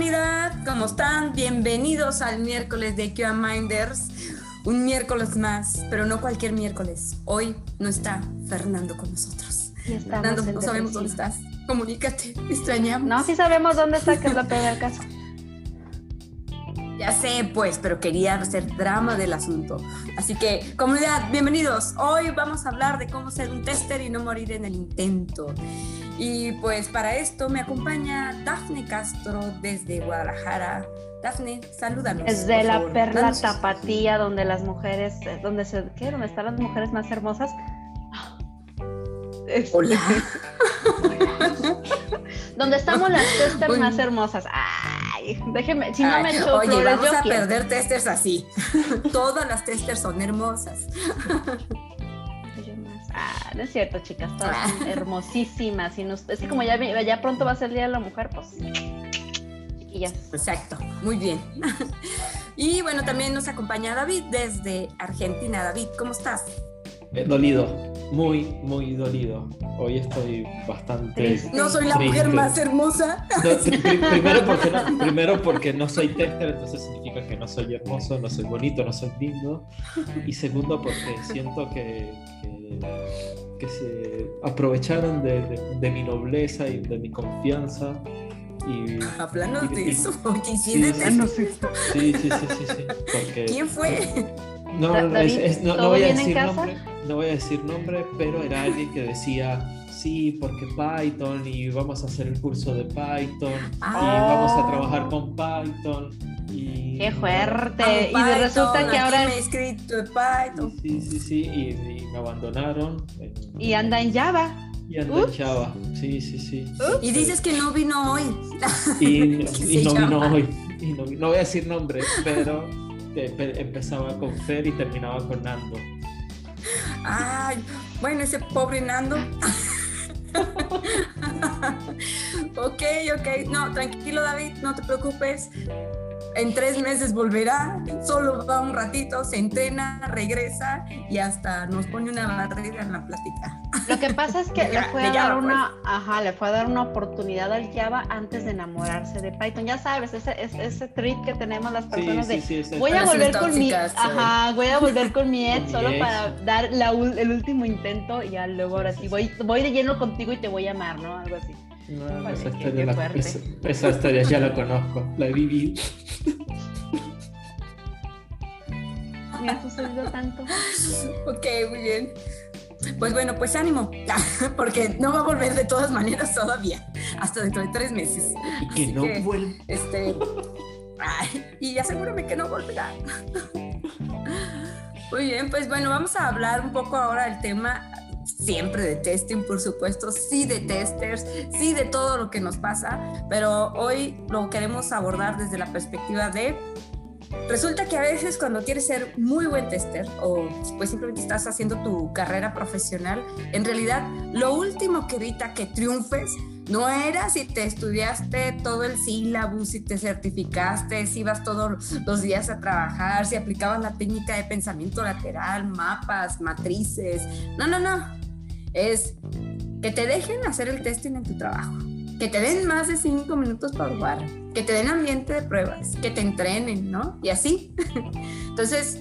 comunidad? ¿Cómo están? Bienvenidos al miércoles de QA Minders. Un miércoles más, pero no cualquier miércoles. Hoy no está Fernando con nosotros. Fernando, no sabemos dónde estás. Comunícate, extrañamos. No, sí sabemos dónde está, que es lo peor del caso. Ya sé, pues, pero quería hacer drama del asunto. Así que, comunidad, bienvenidos. Hoy vamos a hablar de cómo ser un tester y no morir en el intento. Y pues para esto me acompaña Dafne Castro desde Guadalajara. Dafne, salúdanos. Desde la perla tapatía donde las mujeres, eh, donde se, ¿qué? ¿Dónde están las mujeres más hermosas? Hola. donde estamos las testers más hermosas. Ay, déjeme, si no me echo Oye, vamos a perder testers así. Todas las testers son hermosas. Ah, no es cierto, chicas, todas ah. hermosísimas. Y nos, es que como ya, ya pronto va a ser el Día de la Mujer, pues chiquillas. Exacto, muy bien. y bueno, también nos acompaña David desde Argentina. David, ¿cómo estás? Dolido, muy, muy dolido. Hoy estoy bastante. No soy la mujer más hermosa. primero, porque no, primero porque no soy tester, entonces significa que no soy hermoso, no soy bonito, no soy lindo. Y segundo porque siento que que se aprovecharon de, mi nobleza y de mi confianza. Y, Hablando de eso, sí, sí, sí, sí, sí, ¿Quién fue? No, no, voy a decir nombre, no voy a decir nombre, pero era alguien que decía sí, porque Python y vamos a hacer el curso de Python y vamos a trabajar con Python Qué fuerte. y resulta que ahora. Me he escrito en Python. Sí, sí, sí. Y, me abandonaron. Y anda en Java. Y anda en Java. Sí, sí, sí. Y dices que no vino hoy. Y, no vino hoy. Y no, no, voy a decir nombre, pero empezaba con Fer y terminaba con Nando. Ay, bueno, ese pobre Nando. ok, ok. No, tranquilo, David, no te preocupes en tres meses volverá, solo va un ratito, se entrena, regresa y hasta nos pone una barrera en la plática. Lo que pasa es que le fue a dar una, pues. ajá, le fue a dar una oportunidad al Java antes de enamorarse de Python. Ya sabes, ese, ese, trick que tenemos las personas de voy a volver con mi, ajá, voy a volver con mi ex solo para dar el último intento y ya luego ahora sí voy, voy de lleno contigo y te voy a amar, ¿no? Algo así. No, esa, historia la, esa, historia ya la conozco, la he vivido. Me ha sucedido tanto. Ok, muy bien. Pues bueno, pues ánimo, porque no va a volver de todas maneras todavía, hasta dentro de tres meses. Y que no vuelva. Este, y asegúrame que no volverá. Muy bien, pues bueno, vamos a hablar un poco ahora del tema siempre de testing, por supuesto, sí de testers, sí de todo lo que nos pasa, pero hoy lo queremos abordar desde la perspectiva de Resulta que a veces cuando quieres ser muy buen tester o pues simplemente estás haciendo tu carrera profesional, en realidad lo último que evita que triunfes no era si te estudiaste todo el sílabus, si te certificaste, si ibas todos los días a trabajar, si aplicabas la técnica de pensamiento lateral, mapas, matrices. No, no, no es que te dejen hacer el testing en tu trabajo, que te den más de cinco minutos para jugar, que te den ambiente de pruebas, que te entrenen, ¿no? Y así. Entonces,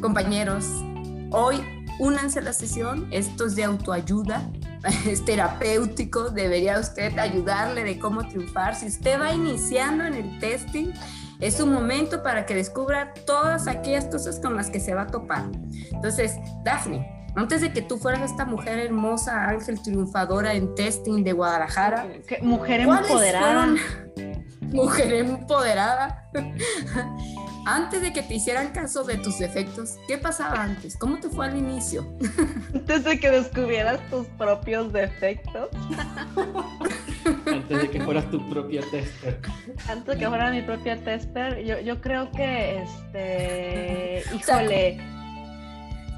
compañeros, hoy únanse a la sesión, esto es de autoayuda, es terapéutico, debería usted ayudarle de cómo triunfar. Si usted va iniciando en el testing, es un momento para que descubra todas aquellas cosas con las que se va a topar. Entonces, Daphne, antes de que tú fueras esta mujer hermosa, ángel triunfadora en testing de Guadalajara. mujer empoderada. Mujer empoderada. Antes de que te hicieran caso de tus defectos, ¿qué pasaba antes? ¿Cómo te fue al inicio? Antes de que descubrieras tus propios defectos. antes de que fueras tu propia tester. Antes de que fuera mi propia tester, yo, yo creo que, este, híjole.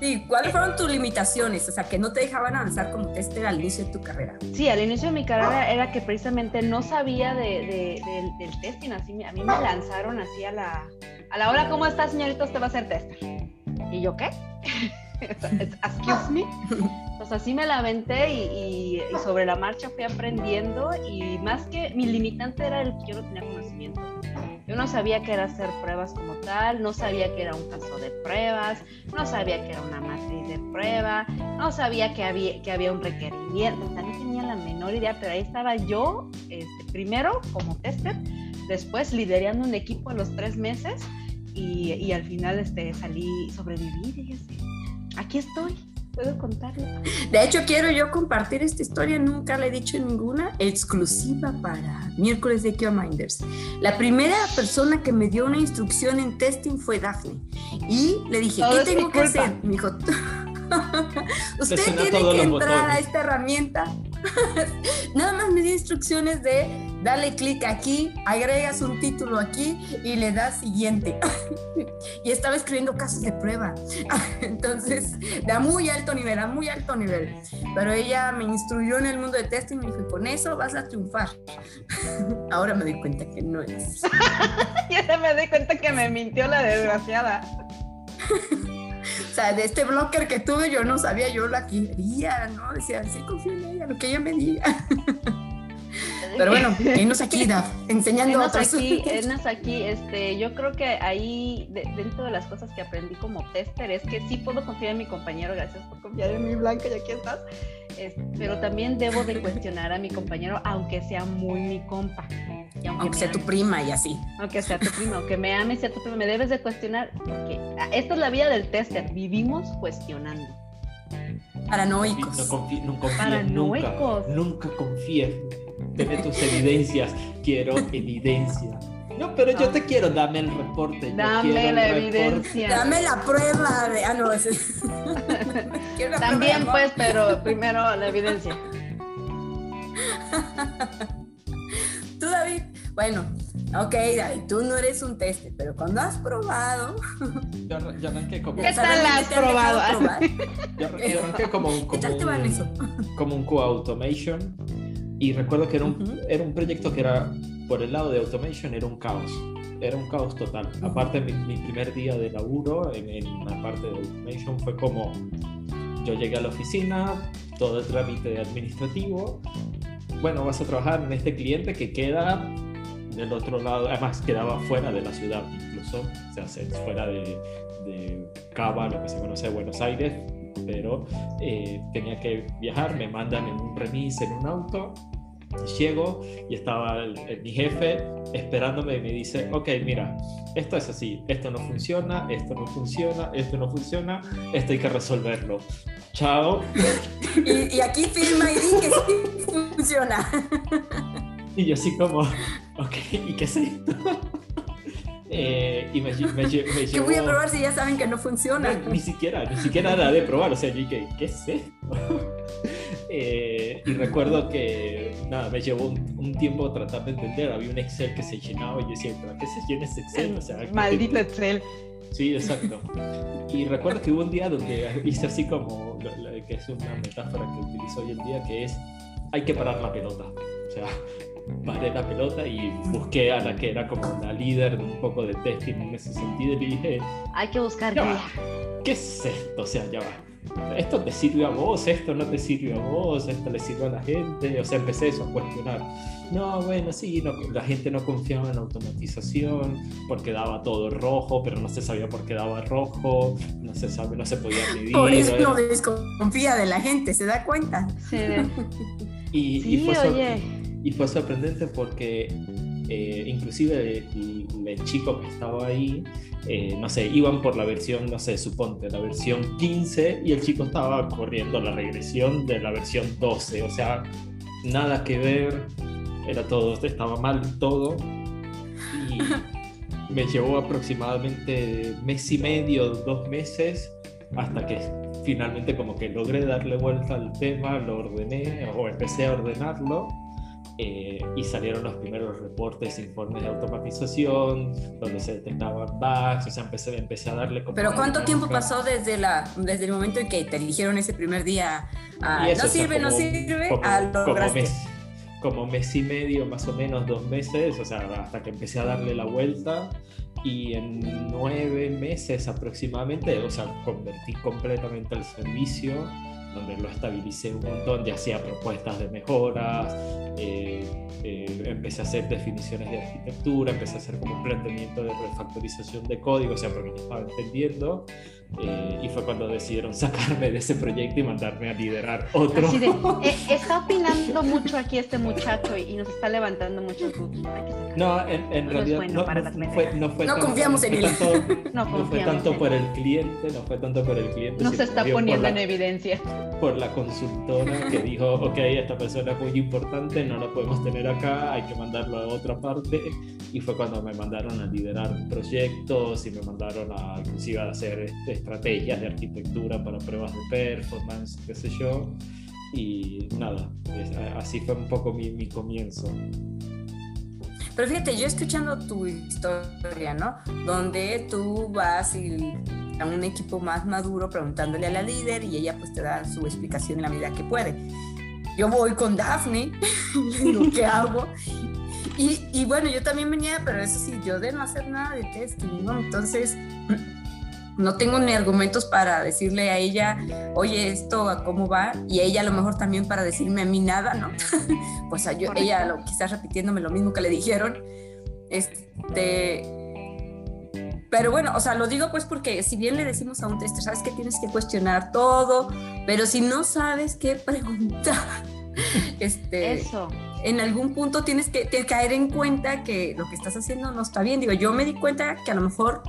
Sí, ¿cuáles fueron tus limitaciones? O sea, que no te dejaban avanzar como tester al inicio de tu carrera. Sí, al inicio de mi carrera era que precisamente no sabía de, del, testing, así a mí me lanzaron así a la, a la hora, ¿cómo estás, señorita? Usted va a ser tester. ¿Y yo qué? Excuse me. Entonces así me la aventé y, sobre la marcha fui aprendiendo y más que mi limitante era el que yo no tenía conocimiento. Yo no sabía que era hacer pruebas como tal, no sabía que era un caso de pruebas, no sabía que era una matriz de prueba, no sabía que había, que había un requerimiento, o sea, no tenía la menor idea, pero ahí estaba yo, este, primero como tester, después liderando un equipo a los tres meses y, y al final este, salí, sobreviví, y aquí estoy puedo contarlo. De hecho, quiero yo compartir esta historia, nunca la he dicho ninguna, exclusiva para miércoles de Minders. La primera persona que me dio una instrucción en testing fue Daphne. Y le dije, ¿qué tengo que hacer? Me dijo, usted tiene que entrar a esta herramienta. Nada más me dio instrucciones de dale clic aquí, agregas un título aquí y le das siguiente. y estaba escribiendo casos de prueba. Entonces, de a muy alto nivel, a muy alto nivel. Pero ella me instruyó en el mundo de testing y me dijo, con eso vas a triunfar. Ahora me doy cuenta que no es. ya me doy cuenta que me mintió la desgraciada. O sea, de este blocker que tuve yo no sabía, yo la quería, ¿no? Decía, sí, confío en ella, lo que ella me diga. Pero bueno, enos aquí, Daf, enseñando a otros. Aquí, aquí, este, yo creo que ahí, dentro de las cosas que aprendí como tester, es que sí puedo confiar en mi compañero, gracias por confiar en mi Blanca, y aquí estás, pero también debo de cuestionar a mi compañero, aunque sea muy mi compa. aunque, sea tu prima y así. Aunque sea tu prima, aunque me ame, sea tu prima, me debes de cuestionar, porque esta es la vida del tester, vivimos cuestionando. Paranoicos. No, confíes, nunca, nunca confíes tener tus evidencias. Quiero evidencia. No, pero yo te quiero, dame el reporte. Dame la evidencia. Dame la prueba de. Ah, no, También, pues, pero primero la evidencia. Tú, David, bueno, ok, David, tú no eres un teste, pero cuando has probado. Yo, yo arranqué como. ¿Qué tal has probado? Yo, arranqué como. Como un, como un co-automation y recuerdo que era un, era un proyecto que era, por el lado de automation, era un caos. Era un caos total. Aparte, mi, mi primer día de laburo en, en la parte de automation fue como, yo llegué a la oficina, todo el trámite administrativo, bueno, vas a trabajar en este cliente que queda del otro lado, además quedaba fuera de la ciudad incluso, o sea, fuera de, de Cava, lo que se conoce Buenos Aires, pero eh, tenía que viajar, me mandan en un remis en un auto, llego y estaba mi jefe esperándome y me dice, ok, mira, esto es así, esto no funciona, esto no funciona, esto no funciona, esto hay que resolverlo. Chao. Y, aquí firma y di que sí funciona. Y yo así como, ok, ¿y qué es esto? Eh, y me, me, me ¿Qué voy a probar si ya saben que no funciona? ni siquiera, ni siquiera nada de probar. O sea, yo dije, ¿qué es esto? Eh, y recuerdo que nada, me llevó un, tiempo tratar de entender. Había un Excel que se llenaba y yo decía, ¿para qué se llena ese Excel? O sea, Maldito Excel. Sí, exacto. Y recuerdo que hubo un día donde hice así como, que es una metáfora que utilizo hoy en día, que es, hay que parar la pelota. O sea, paré la pelota y busqué a la que era como la líder de un poco de testing en ese sentido y dije, hay que buscar ¿Qué es esto? O sea, ya va. Esto te sirve a vos, esto no te sirve a vos, esto le sirve a la gente. O sea, empecé eso a cuestionar. No, bueno, sí, la gente no confiaba en la automatización porque daba todo rojo, pero no se sabía por qué daba rojo, no se sabe, no se podía medir. Por eso no desconfía de la gente, ¿se da cuenta? Sí. y, sí, y oye y fue sorprendente porque eh, inclusive el, chico que estaba ahí, eh, no sé, iban por la versión, no sé, suponte, la versión 15 y el chico estaba corriendo la regresión de la versión 12, o sea, nada que ver, era todo, estaba mal todo y me llevó aproximadamente mes y medio, dos meses, hasta que finalmente como que logré darle vuelta al tema, lo ordené o empecé a ordenarlo eh, y salieron los primeros reportes, informes de automatización, donde se detectaban bugs, o sea, empecé, empecé a darle... Como Pero ¿cuánto tiempo pasó desde, la, desde el momento en que te eligieron ese primer día a, no sirve, no sirve, como, a Como mes, como mes y medio, más o menos dos meses, o sea, hasta que empecé a darle la vuelta. Y en nueve meses aproximadamente, o sea, convertí completamente el servicio donde lo estabilicé un montón, ya hacía propuestas de mejoras, eh, eh, empecé a hacer definiciones de arquitectura, empecé a hacer como un planteamiento de refactorización de código, o sea, porque yo estaba entendiendo, eh, y fue cuando decidieron sacarme de ese proyecto y mandarme a liderar otro. Así de, eh, está opinando mucho aquí este muchacho y, nos está levantando muchos No, en, realidad no, fue, no, fue, no confiamos en él. no, fue tanto por el cliente, no fue tanto por el cliente. No se está poniendo en evidencia. Por la consultora que dijo, ok, esta persona es muy importante, no la podemos tener acá, hay que mandarlo a otra parte. Y fue cuando me mandaron a liderar proyectos y me mandaron a inclusive a hacer este estrategias de arquitectura para pruebas de performance, qué sé yo. Y nada, así fue un poco mi, mi comienzo. Pero fíjate, yo escuchando tu historia, ¿no? Donde tú vas y a un equipo más maduro preguntándole a la líder y ella pues te da su explicación en la medida que puede. Yo voy con Daphne, digo, ¿qué hago? Y, y, bueno, yo también venía, pero eso sí, yo de no hacer nada de testing, ¿no? Entonces, no tengo ni argumentos para decirle a ella, oye, esto a cómo va, y ella a lo mejor también para decirme a mí nada, ¿no? pues a yo, ella lo, quizás repitiéndome lo mismo que le dijeron. Este, pero bueno, o sea, lo digo pues porque si bien le decimos a un tester, sabes que tienes que cuestionar todo, pero si no sabes qué preguntar, este, Eso. en algún punto tienes que, que caer en cuenta que lo que estás haciendo no está bien. Digo, yo me di cuenta que a lo mejor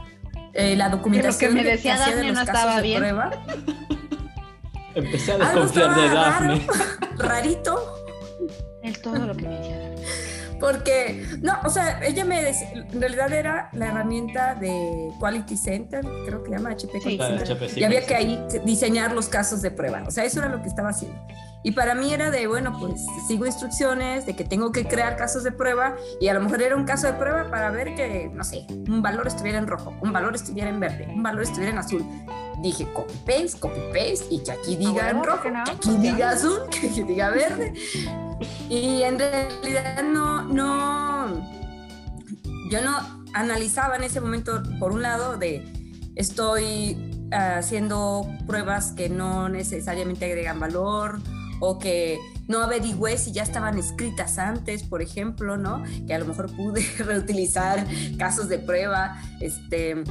eh, la documentación que me decía que de los no estaba bien. Prueba. Empecé a desconfiar de Daphne. Rarito. Es todo lo que me decía Porque, no, o sea, ella me decía, en realidad era la herramienta de Quality Center, creo que se llama HP, sí. Center, y había que ahí diseñar los casos de prueba. O sea, eso era lo que estaba haciendo. Y para mí era de, bueno, pues sigo instrucciones, de que tengo que crear casos de prueba y a lo mejor era un caso de prueba para ver que, no sé, un valor estuviera en rojo, un valor estuviera en verde, un valor estuviera en azul. Dije copy paste, copy paste y que aquí diga en rojo, que aquí diga azul, que aquí diga verde. Y en realidad no, no, yo no analizaba en ese momento, por un lado, de estoy haciendo pruebas que no necesariamente agregan valor o que no averigüé si ya estaban escritas antes, por ejemplo, ¿no? Que a lo mejor pude reutilizar casos de prueba, este,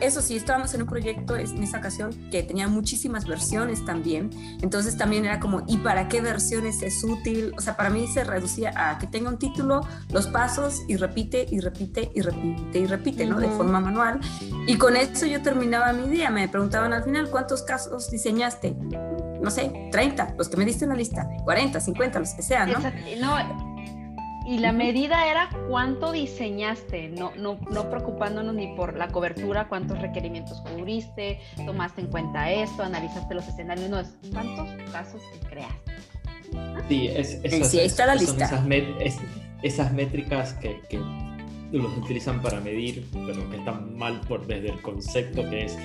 eso sí, estábamos en un proyecto en esa ocasión que tenía muchísimas versiones también, entonces también era como, ¿y para qué versiones es útil? O sea, para mí se reducía a que tenga un título, los pasos y repite y repite y repite y repite, ¿no? De forma manual. Y con eso yo terminaba mi día, me preguntaban al final, ¿cuántos casos diseñaste? No sé, 30, los que me diste en la lista, 40, 50, los que sean, ¿no? no y la medida era cuánto diseñaste, no, no, no preocupándonos ni por la cobertura, cuántos requerimientos cubriste, tomaste en cuenta esto, analizaste los escenarios, no, es cuántos casos creaste. Sí, es, sí, ahí está la lista. Esas, métricas que, que los utilizan para medir, pero que están mal por desde el concepto que es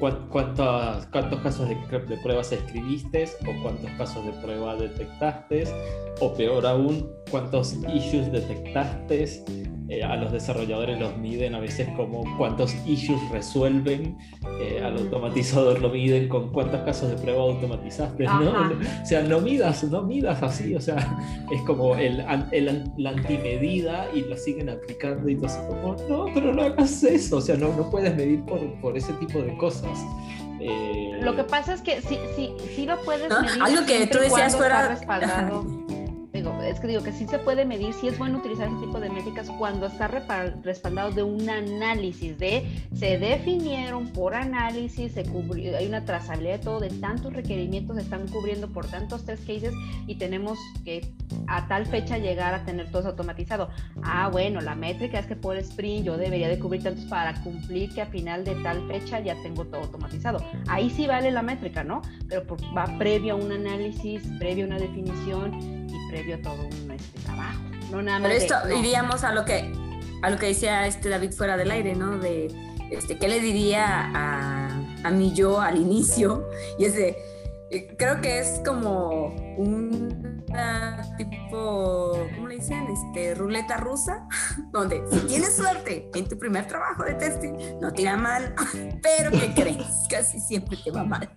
cuántos, cuántos casos de, de, pruebas escribiste o cuántos casos de prueba detectaste, o peor aún, cuántos issues detectaste eh, a los desarrolladores los miden a veces como cuántos issues resuelven, eh, al automatizador lo miden con cuántos casos de prueba automatizaste, ¿no? O sea, no midas, no midas así, o sea, es como el, el, la antimedida y lo siguen aplicando y tú así como, no, pero no hagas eso, o sea, no, no puedes medir por, por ese tipo de cosas. Eh, lo que pasa es que sí, sí, sí lo puedes medir. Algo que tú decías fuera es que digo que sí se puede medir, sí es bueno utilizar ese tipo de métricas cuando está respaldado de un análisis, de se definieron por análisis, se cubrió, hay una trazabilidad de todo, de tantos requerimientos se están cubriendo por tantos test cases y tenemos que a tal fecha llegar a tener todo automatizado. Ah, bueno, la métrica es que por sprint yo debería de cubrir tantos para cumplir que a final de tal fecha ya tengo todo automatizado. Ahí sí vale la métrica, ¿no? Pero va previo a un análisis, previo a una definición previo todo un este, trabajo. No nada más Pero esto iríamos a lo que a lo que decía este David fuera del aire, ¿no? De este, ¿qué le diría a, a mi yo al inicio? Y es de, eh, creo que es como un tipo, ¿cómo le dicen? este, ruleta rusa, donde si tienes suerte en tu primer trabajo de testing, no te irá mal, pero ¿qué crees? Casi siempre te va mal.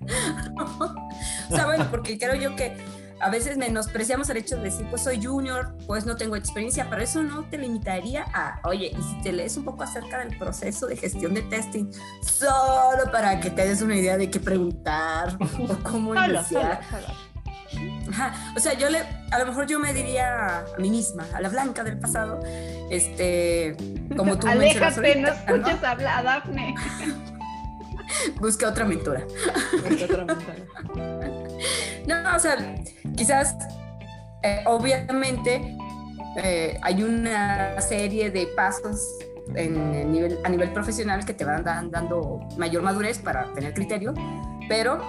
o sea, bueno, porque creo yo que a veces menospreciamos el hecho de decir, pues soy junior, pues no tengo experiencia, pero eso no te limitaría a, oye, y si te lees un poco acerca del proceso de gestión de testing, solo para que te des una idea de qué preguntar o cómo iniciar. O sea, yo le, a lo mejor yo me diría a mí misma, a la blanca del pasado, este, como tú Aléjate, no escuches hablar a Dafne. Busca otra mentora. Busca otra mentora. no, o sea, quizás, eh, obviamente, eh, hay una serie de pasos en nivel, a nivel profesional que te van dando mayor madurez para tener criterio, pero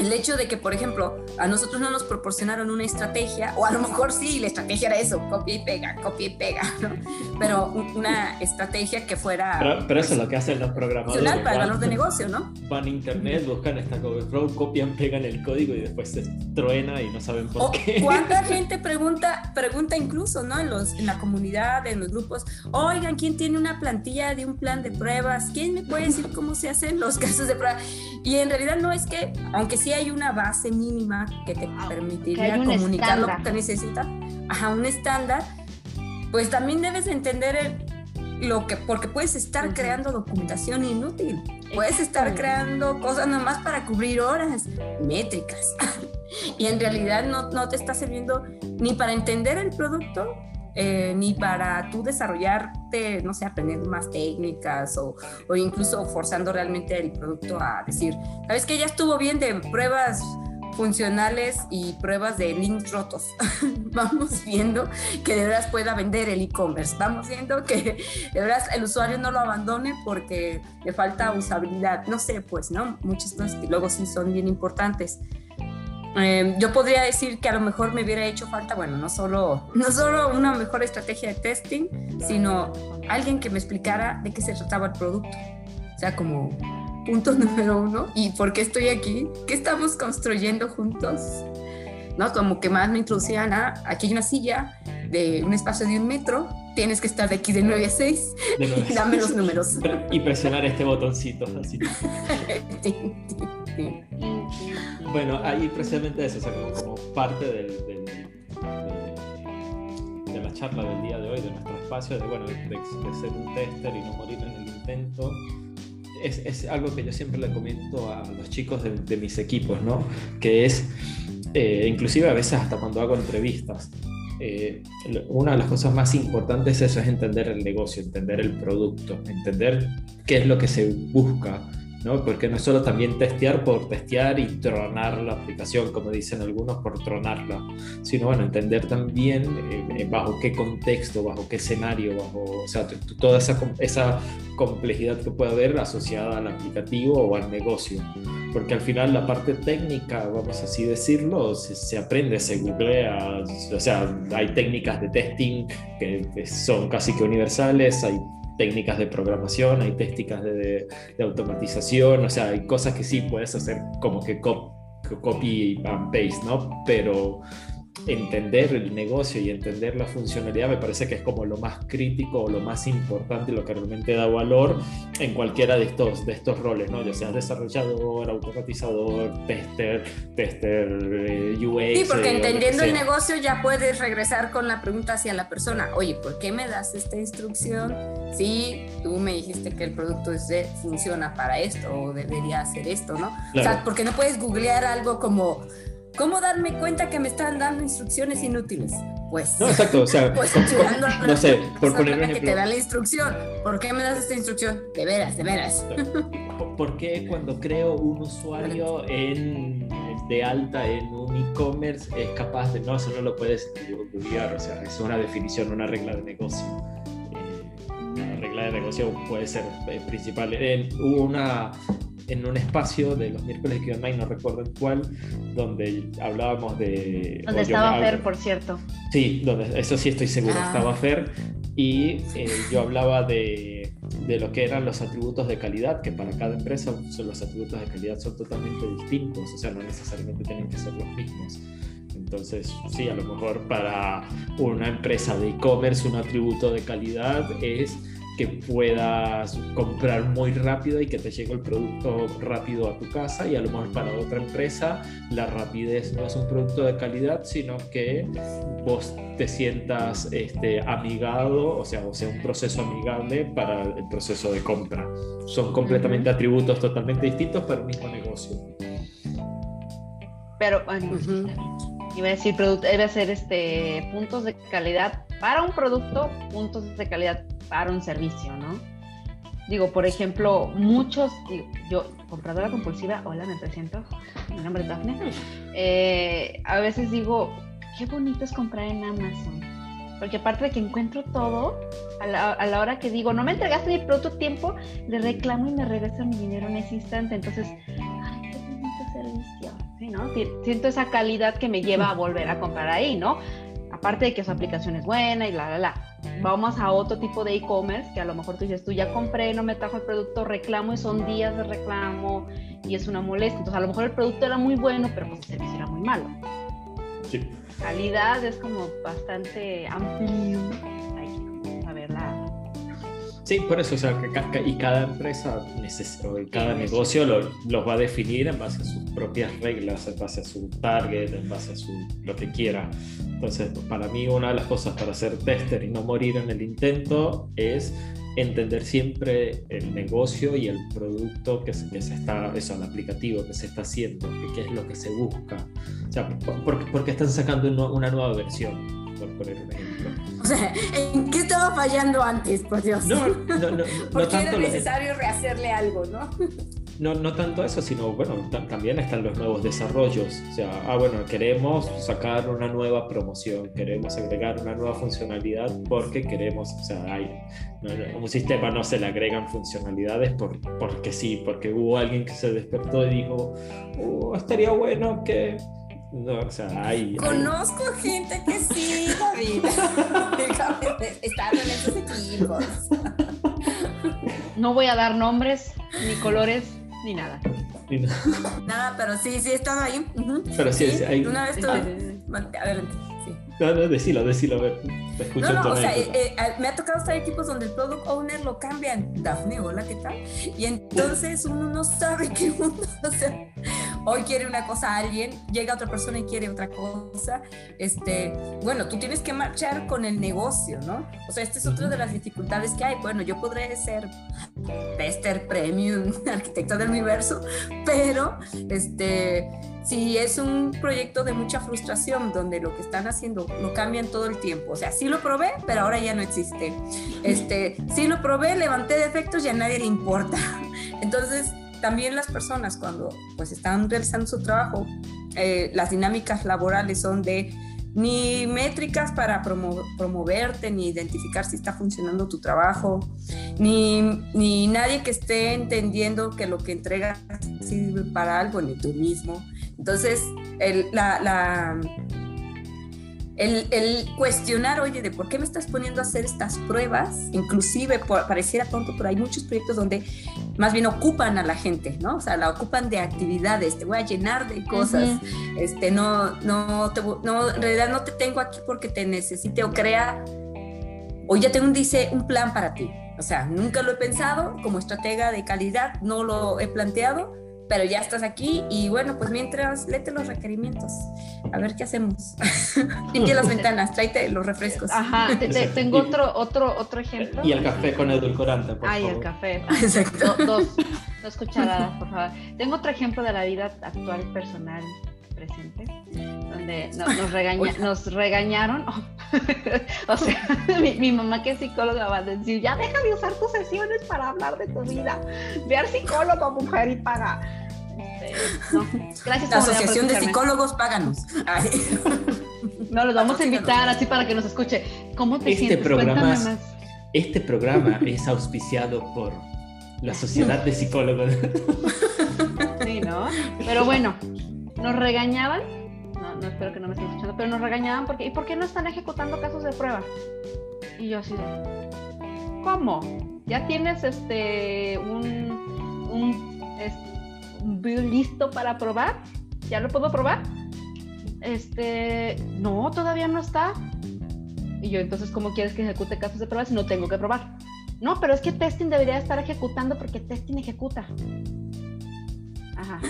el hecho de que, por ejemplo, a nosotros no nos proporcionaron una estrategia, o a lo mejor sí, la estrategia era eso, copia y pega, copia y pega, ¿no? Pero una estrategia que fuera... Pero, eso es lo que hacen los programadores. Para el valor de negocio, ¿no? Van a internet, buscan esta Overflow, copian, pegan el código y después se truena y no saben por qué. ¿Cuánta gente pregunta, pregunta incluso, ¿no? En, los, en la comunidad, en los grupos, oigan, ¿quién tiene una plantilla de un plan de pruebas? ¿Quién me puede decir cómo se hacen los casos de prueba? Y en realidad no es que, aunque sí hay una base mínima que te permitiría comunicar lo que necesitas, ajá, un estándar, pues también debes entender lo que, porque puedes estar creando documentación inútil, puedes estar creando cosas nada más para cubrir horas, métricas, y en realidad no, no te está sirviendo ni para entender el producto, eh, ni para tú desarrollarte, no sé, aprender más técnicas o, o, incluso forzando realmente el producto a decir, ¿sabes que Ya estuvo bien de pruebas funcionales y pruebas de links rotos. Vamos viendo que de verdad pueda vender el e-commerce. Vamos viendo que de verdad el usuario no lo abandone porque le falta usabilidad. No sé, pues, ¿no? Muchas cosas que luego sí son bien importantes. Em, yo podría decir que a lo mejor me hubiera hecho falta, bueno, no solo, no solo una mejor estrategia de testing, sino alguien que me explicara de qué se trataba el producto. O sea, como punto número uno, ¿y por qué estoy aquí? ¿Qué estamos construyendo juntos? ¿No? Como que más me introducían a, aquí hay una silla de un espacio de un metro, tienes que estar de aquí de 9 a 6, dame los números. Y presionar este botoncito, así. Bueno, ahí precisamente eso, como, parte del, de, la charla del día de hoy, de nuestro espacio, de, bueno, de, ser un tester y no morir en el intento, es, es, algo que yo siempre le comento a los chicos de, mis equipos, ¿no? Que es, eh, inclusive a veces hasta cuando hago entrevistas, eh, una de las cosas más importantes eso es entender el negocio, entender el producto, entender qué es lo que se busca ¿no? Porque no es solo también testear por testear y tronar la aplicación, como dicen algunos, por tronarla, sino bueno, entender también eh, bajo qué contexto, bajo qué escenario, bajo, o sea, toda esa, esa complejidad que puede haber asociada al aplicativo o al negocio. Porque al final la parte técnica, vamos así decirlo, se, se aprende, se googlea, o sea, hay técnicas de testing que son casi que universales, hay técnicas de programación, hay técnicas de, automatización, o sea, hay cosas que sí puedes hacer como que copy and paste, ¿no? Pero entender el negocio y entender la funcionalidad me parece que es como lo más crítico o lo más importante, lo que realmente da valor en cualquiera de estos, de estos roles, ¿no? Ya seas desarrollador, automatizador, tester, tester eh, UX. Sí, porque entendiendo el negocio ya puedes regresar con la pregunta hacia la persona, oye, ¿por qué me das esta instrucción? Si tú me dijiste que el producto funciona para esto o debería hacer esto, ¿no? O sea, porque no puedes googlear algo como ¿Cómo darme cuenta que me están dando instrucciones inútiles? Pues. No, exacto, o sea, pues, no sé, por poner un ejemplo. que te da la instrucción. ¿Por qué me das esta instrucción? De veras, de veras. ¿Por qué cuando creo un usuario en, de alta en un e-commerce es capaz de. No, eso no lo puedes estudiar, o sea, es una definición, una regla de negocio. Eh, una regla de negocio puede ser eh, principal. hubo una en un espacio de los miércoles que online, no recuerdo en cuál, donde hablábamos de... Donde estaba Fer, por cierto. Sí, donde, eso sí estoy seguro, ah. estaba Fer. Y eh, yo hablaba de, de, lo que eran los atributos de calidad, que para cada empresa son, los atributos de calidad son totalmente distintos, o sea, no necesariamente tienen que ser los mismos. Entonces, sí, a lo mejor para una empresa de e-commerce un atributo de calidad es que puedas comprar muy rápido y que te llegue el producto rápido a tu casa y a lo mejor para otra empresa la rapidez no es un producto de calidad sino que vos te sientas este, amigado o sea o sea un proceso amigable para el proceso de compra. Son completamente atributos totalmente distintos para el mismo negocio. Pero bueno iba a decir debe ser este puntos de calidad para un producto puntos de calidad para un servicio, ¿no? Digo, por ejemplo, muchos, yo, compradora compulsiva, hola, me presento, mi nombre es Daphne, eh, a veces digo, qué bonito es comprar en Amazon, porque aparte de que encuentro todo, a la, hora que digo, no me entregaste mi producto a tiempo, le reclamo y me regresa mi dinero en ese instante, entonces, ay, qué bonito servicio, ¿sí, no? Siento esa calidad que me lleva a volver a comprar ahí, ¿no? Aparte de que su aplicación es buena y la, la, la vamos a otro tipo de e-commerce que a lo mejor tú dices, tú ya compré, no me trajo el producto, reclamo y son días de reclamo y es una molestia. Entonces a lo mejor el producto era muy bueno, pero pues el servicio era muy malo. Sí. Calidad es como bastante amplio. Sí, por eso, o sea, que, y cada empresa cada negocio lo, los va a definir en base a sus propias reglas, en base a su target, en base a su, lo que quiera. Entonces, para mí una de las cosas para ser tester y no morir en el intento es entender siempre el negocio y el producto que se, que se está, eso, el aplicativo que se está haciendo, qué es lo que se busca. O sea, ¿por, qué están sacando una nueva versión? Por poner un ejemplo. O sea, ¿en qué estaba fallando antes, por Dios? No, no, no. Porque era necesario rehacerle algo, ¿no? no, no tanto eso, sino, bueno, también están los nuevos desarrollos. O sea, ah, bueno, queremos sacar una nueva promoción, queremos agregar una nueva funcionalidad porque queremos, o sea, hay, un sistema no se le agregan funcionalidades por, porque sí, porque hubo alguien que se despertó y dijo, oh, estaría bueno que... No, o sea, hay, Conozco gente que sí, David. Están en esos equipos. No voy a dar nombres ni colores ni nada. nada. pero sí, sí he estado ahí. Pero sí, hay... Una vez estuve... Adelante. No, no, decilo, decilo, a ver. no, no, o sea, eh, eh, me ha tocado estar en equipos donde el product owner lo cambian. Dafne, hola, ¿qué tal? Y entonces uno no sabe qué uno, o sea, hoy quiere una cosa a alguien, llega otra persona y quiere otra cosa. Este, bueno, tú tienes que marchar con el negocio, ¿no? O sea, esta es otra de las dificultades que hay. Bueno, yo podré ser tester premium, arquitecto del universo, pero este si es un proyecto de mucha frustración, donde lo que están haciendo lo cambian todo el tiempo. O sea, sí lo probé, pero ahora ya no existe. Este, sí lo probé, levanté defectos y a nadie le importa. Entonces, también las personas cuando pues están realizando su trabajo, eh, las dinámicas laborales son de ni métricas para promoverte, ni identificar si está funcionando tu trabajo, ni, ni, nadie que esté entendiendo que lo que entregas sirve para algo, ni tú mismo. Entonces, el, la, el, cuestionar, oye, de por qué me estás poniendo a hacer estas pruebas, inclusive pareciera tonto, pero hay muchos proyectos donde más bien ocupan a la gente, ¿no? O sea, la ocupan de actividades, te voy a llenar de cosas, este, no, no, no, en realidad no te tengo aquí porque te necesite o crea, o ya tengo un, dice, un plan para ti. O sea, nunca lo he pensado como estratega de calidad, no lo he planteado, pero ya estás aquí y bueno, pues mientras léete los requerimientos, a ver qué hacemos. Limpia las ventanas, tráete los refrescos. Ajá, tengo otro, otro, otro ejemplo. Y el café con edulcorante, por Ay, el café. Exacto. dos, dos cucharadas, por favor. Tengo otro ejemplo de la vida actual personal presente, donde nos, regaña, nos regañaron. o sea, mi, mamá que es psicóloga va a decir, ya deja de usar tus sesiones para hablar de tu vida. Ve al psicólogo, mujer, y paga. Este, gracias. La Asociación de Psicólogos, páganos. No, los vamos a invitar así para que nos escuche. ¿Cómo te este sientes? Programa, este programa es auspiciado por la Sociedad de Psicólogos. Sí, ¿no? Pero bueno, nos regañaban. No, no espero que no me estén escuchando, pero nos regañaban porque ¿y por qué no están ejecutando casos de prueba? Y yo así de ¿Cómo? Ya tienes este un, un listo para probar? ¿Ya lo puedo probar? este, no, todavía no está. Y yo, entonces, ¿cómo quieres que ejecute casos de pruebas si no tengo que probar? No, pero es que testing debería estar ejecutando porque testing ejecuta. Ajá.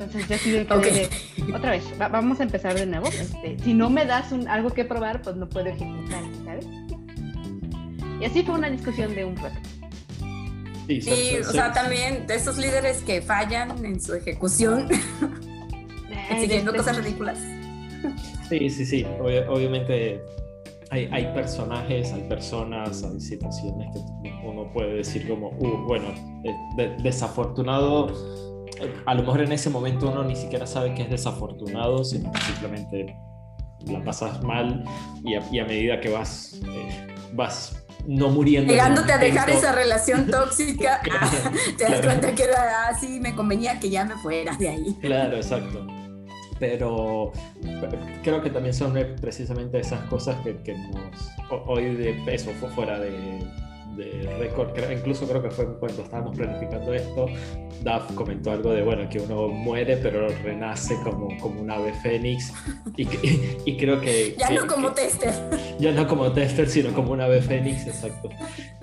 Entonces yo sí que otra vez, vamos a empezar de nuevo. Este, si no me das un, algo que probar, pues no puedo ejecutar, ¿sabes? Y así fue una discusión de un rato. Sí, o sea, también de esos líderes que fallan en su ejecución, siguiendo cosas ridículas. Sí, sí, sí. obviamente hay, hay, personajes, hay personas, hay situaciones que uno puede decir como, uh, bueno, eh, desafortunado. A lo mejor en ese momento uno ni siquiera sabe que es desafortunado, sino que simplemente la pasas mal y a, medida que vas, eh, vas no muriendo. Llegándote a dejar esa relación tóxica, te das cuenta que era así, me convenía que ya me fuera de ahí. Claro, exacto pero creo que también son precisamente esas cosas que, que nos hoy de peso fue fuera de, de récord, incluso creo que fue cuando estábamos planificando esto, Duff comentó algo de, bueno, que uno muere pero renace como, como un ave fénix y, y, creo que... Ya no como tester. Ya no como tester, sino como un ave fénix, exacto.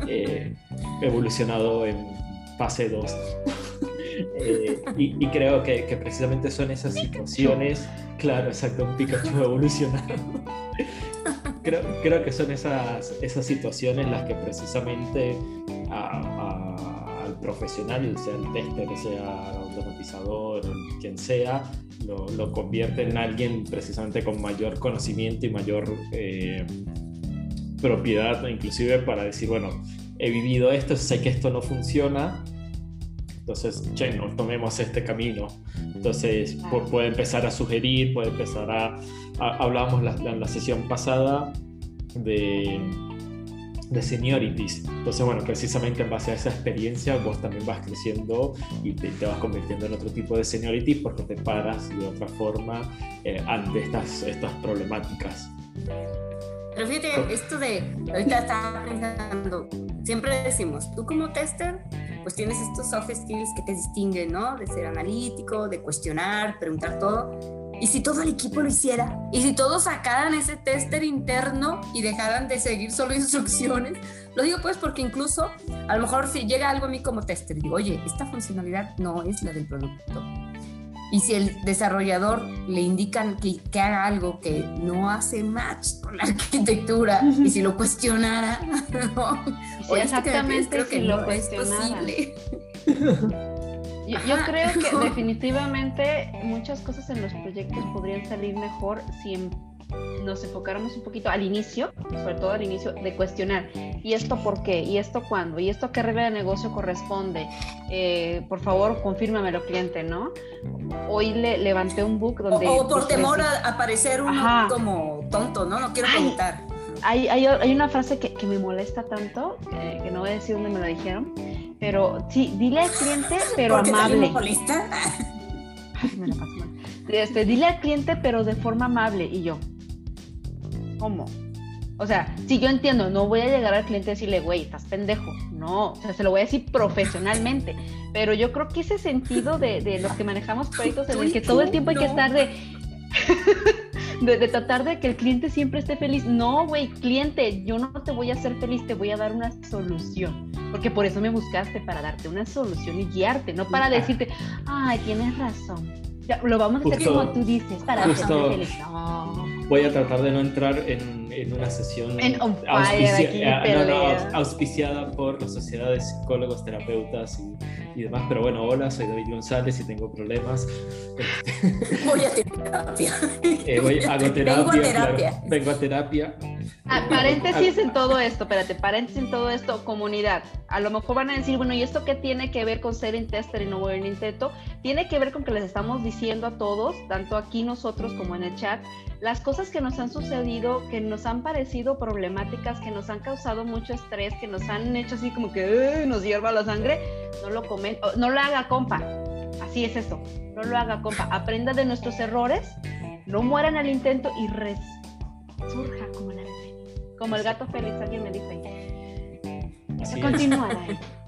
Eh, evolucionado en fase 2. Eh, y, creo que, que, precisamente son esas situaciones, claro, exacto, un Pikachu evolucionado. creo, creo que son esas, esas situaciones las que precisamente al profesional, sea el tester, sea el automatizador, quien sea, lo, lo, convierte en alguien precisamente con mayor conocimiento y mayor eh, propiedad, inclusive para decir, bueno, he vivido esto, sé que esto no funciona, entonces, che, no tomemos este camino. Entonces, puede empezar a sugerir, puede empezar a... hablábamos en la sesión pasada de, de seniorities. Entonces, bueno, precisamente en base a esa experiencia vos también vas creciendo y te, vas convirtiendo en otro tipo de seniority porque te paras de otra forma eh, ante estas, estas problemáticas. Pero fíjate, esto de, ahorita estaba pensando, siempre decimos, tú como tester, pues tienes estos soft skills que te distinguen, ¿no? De ser analítico, de cuestionar, preguntar todo. Y si todo el equipo lo hiciera, y si todos sacaran ese tester interno y dejaran de seguir solo instrucciones, lo digo pues porque incluso a lo mejor si llega algo a mí como tester, digo, oye, esta funcionalidad no es la del producto. Y si el desarrollador le indican que, que haga algo que no hace match con la arquitectura, y si lo cuestionara, ¿no? exactamente creo que lo es posible. Yo, yo, creo que definitivamente muchas cosas en los proyectos podrían salir mejor si nos enfocáramos un poquito al inicio, sobre todo al inicio, de cuestionar, ¿y esto por qué? ¿Y esto cuándo? ¿Y esto qué regla de negocio corresponde? Eh, por favor, confírmamelo, cliente, ¿no? Hoy le levanté un book donde... O, por temor a aparecer uno como tonto, ¿no? No quiero preguntar. Hay, hay, hay, una frase que, que me molesta tanto, que no voy a decir dónde me la dijeron, pero sí, dile al cliente, pero amable. Ay, me la paso mal. Este, dile al cliente, pero de forma amable. Y yo, ¿Cómo? O sea, si yo entiendo, no voy a llegar al cliente y decirle, güey, estás pendejo. No, o sea, se lo voy a decir profesionalmente. Pero yo creo que ese sentido de, de los que manejamos proyectos en el que todo el tiempo hay que estar de, de, tratar de que el cliente siempre esté feliz. No, güey, cliente, yo no te voy a hacer feliz, te voy a dar una solución. Porque por eso me buscaste, para darte una solución y guiarte, no para decirte, ay, tienes razón. Ya, lo vamos a hacer como tú dices, para hacerte feliz. No voy a tratar de no entrar en, en una sesión en auspiciada por la Sociedad de Psicólogos, Terapeutas y, y, demás. Pero bueno, hola, soy David González y tengo problemas. Voy a terapia. Eh, voy, hago terapia. Vengo a terapia. vengo a terapia. Ah, paréntesis en todo esto, espérate, paréntesis en todo esto, comunidad. A lo mejor van a decir, bueno, ¿y esto qué tiene que ver con ser en tester y no en intento? Tiene que ver con que les estamos diciendo a todos, tanto aquí nosotros como en el chat, las cosas que nos han sucedido, que nos han parecido problemáticas, que nos han causado mucho estrés, que nos han hecho así como que nos hierva la sangre, no lo comen, no lo haga compa. Así es esto, no lo haga compa. Aprenda de nuestros errores, no mueran al intento y resurja como como el gato feliz, alguien me dice. Así Continuar.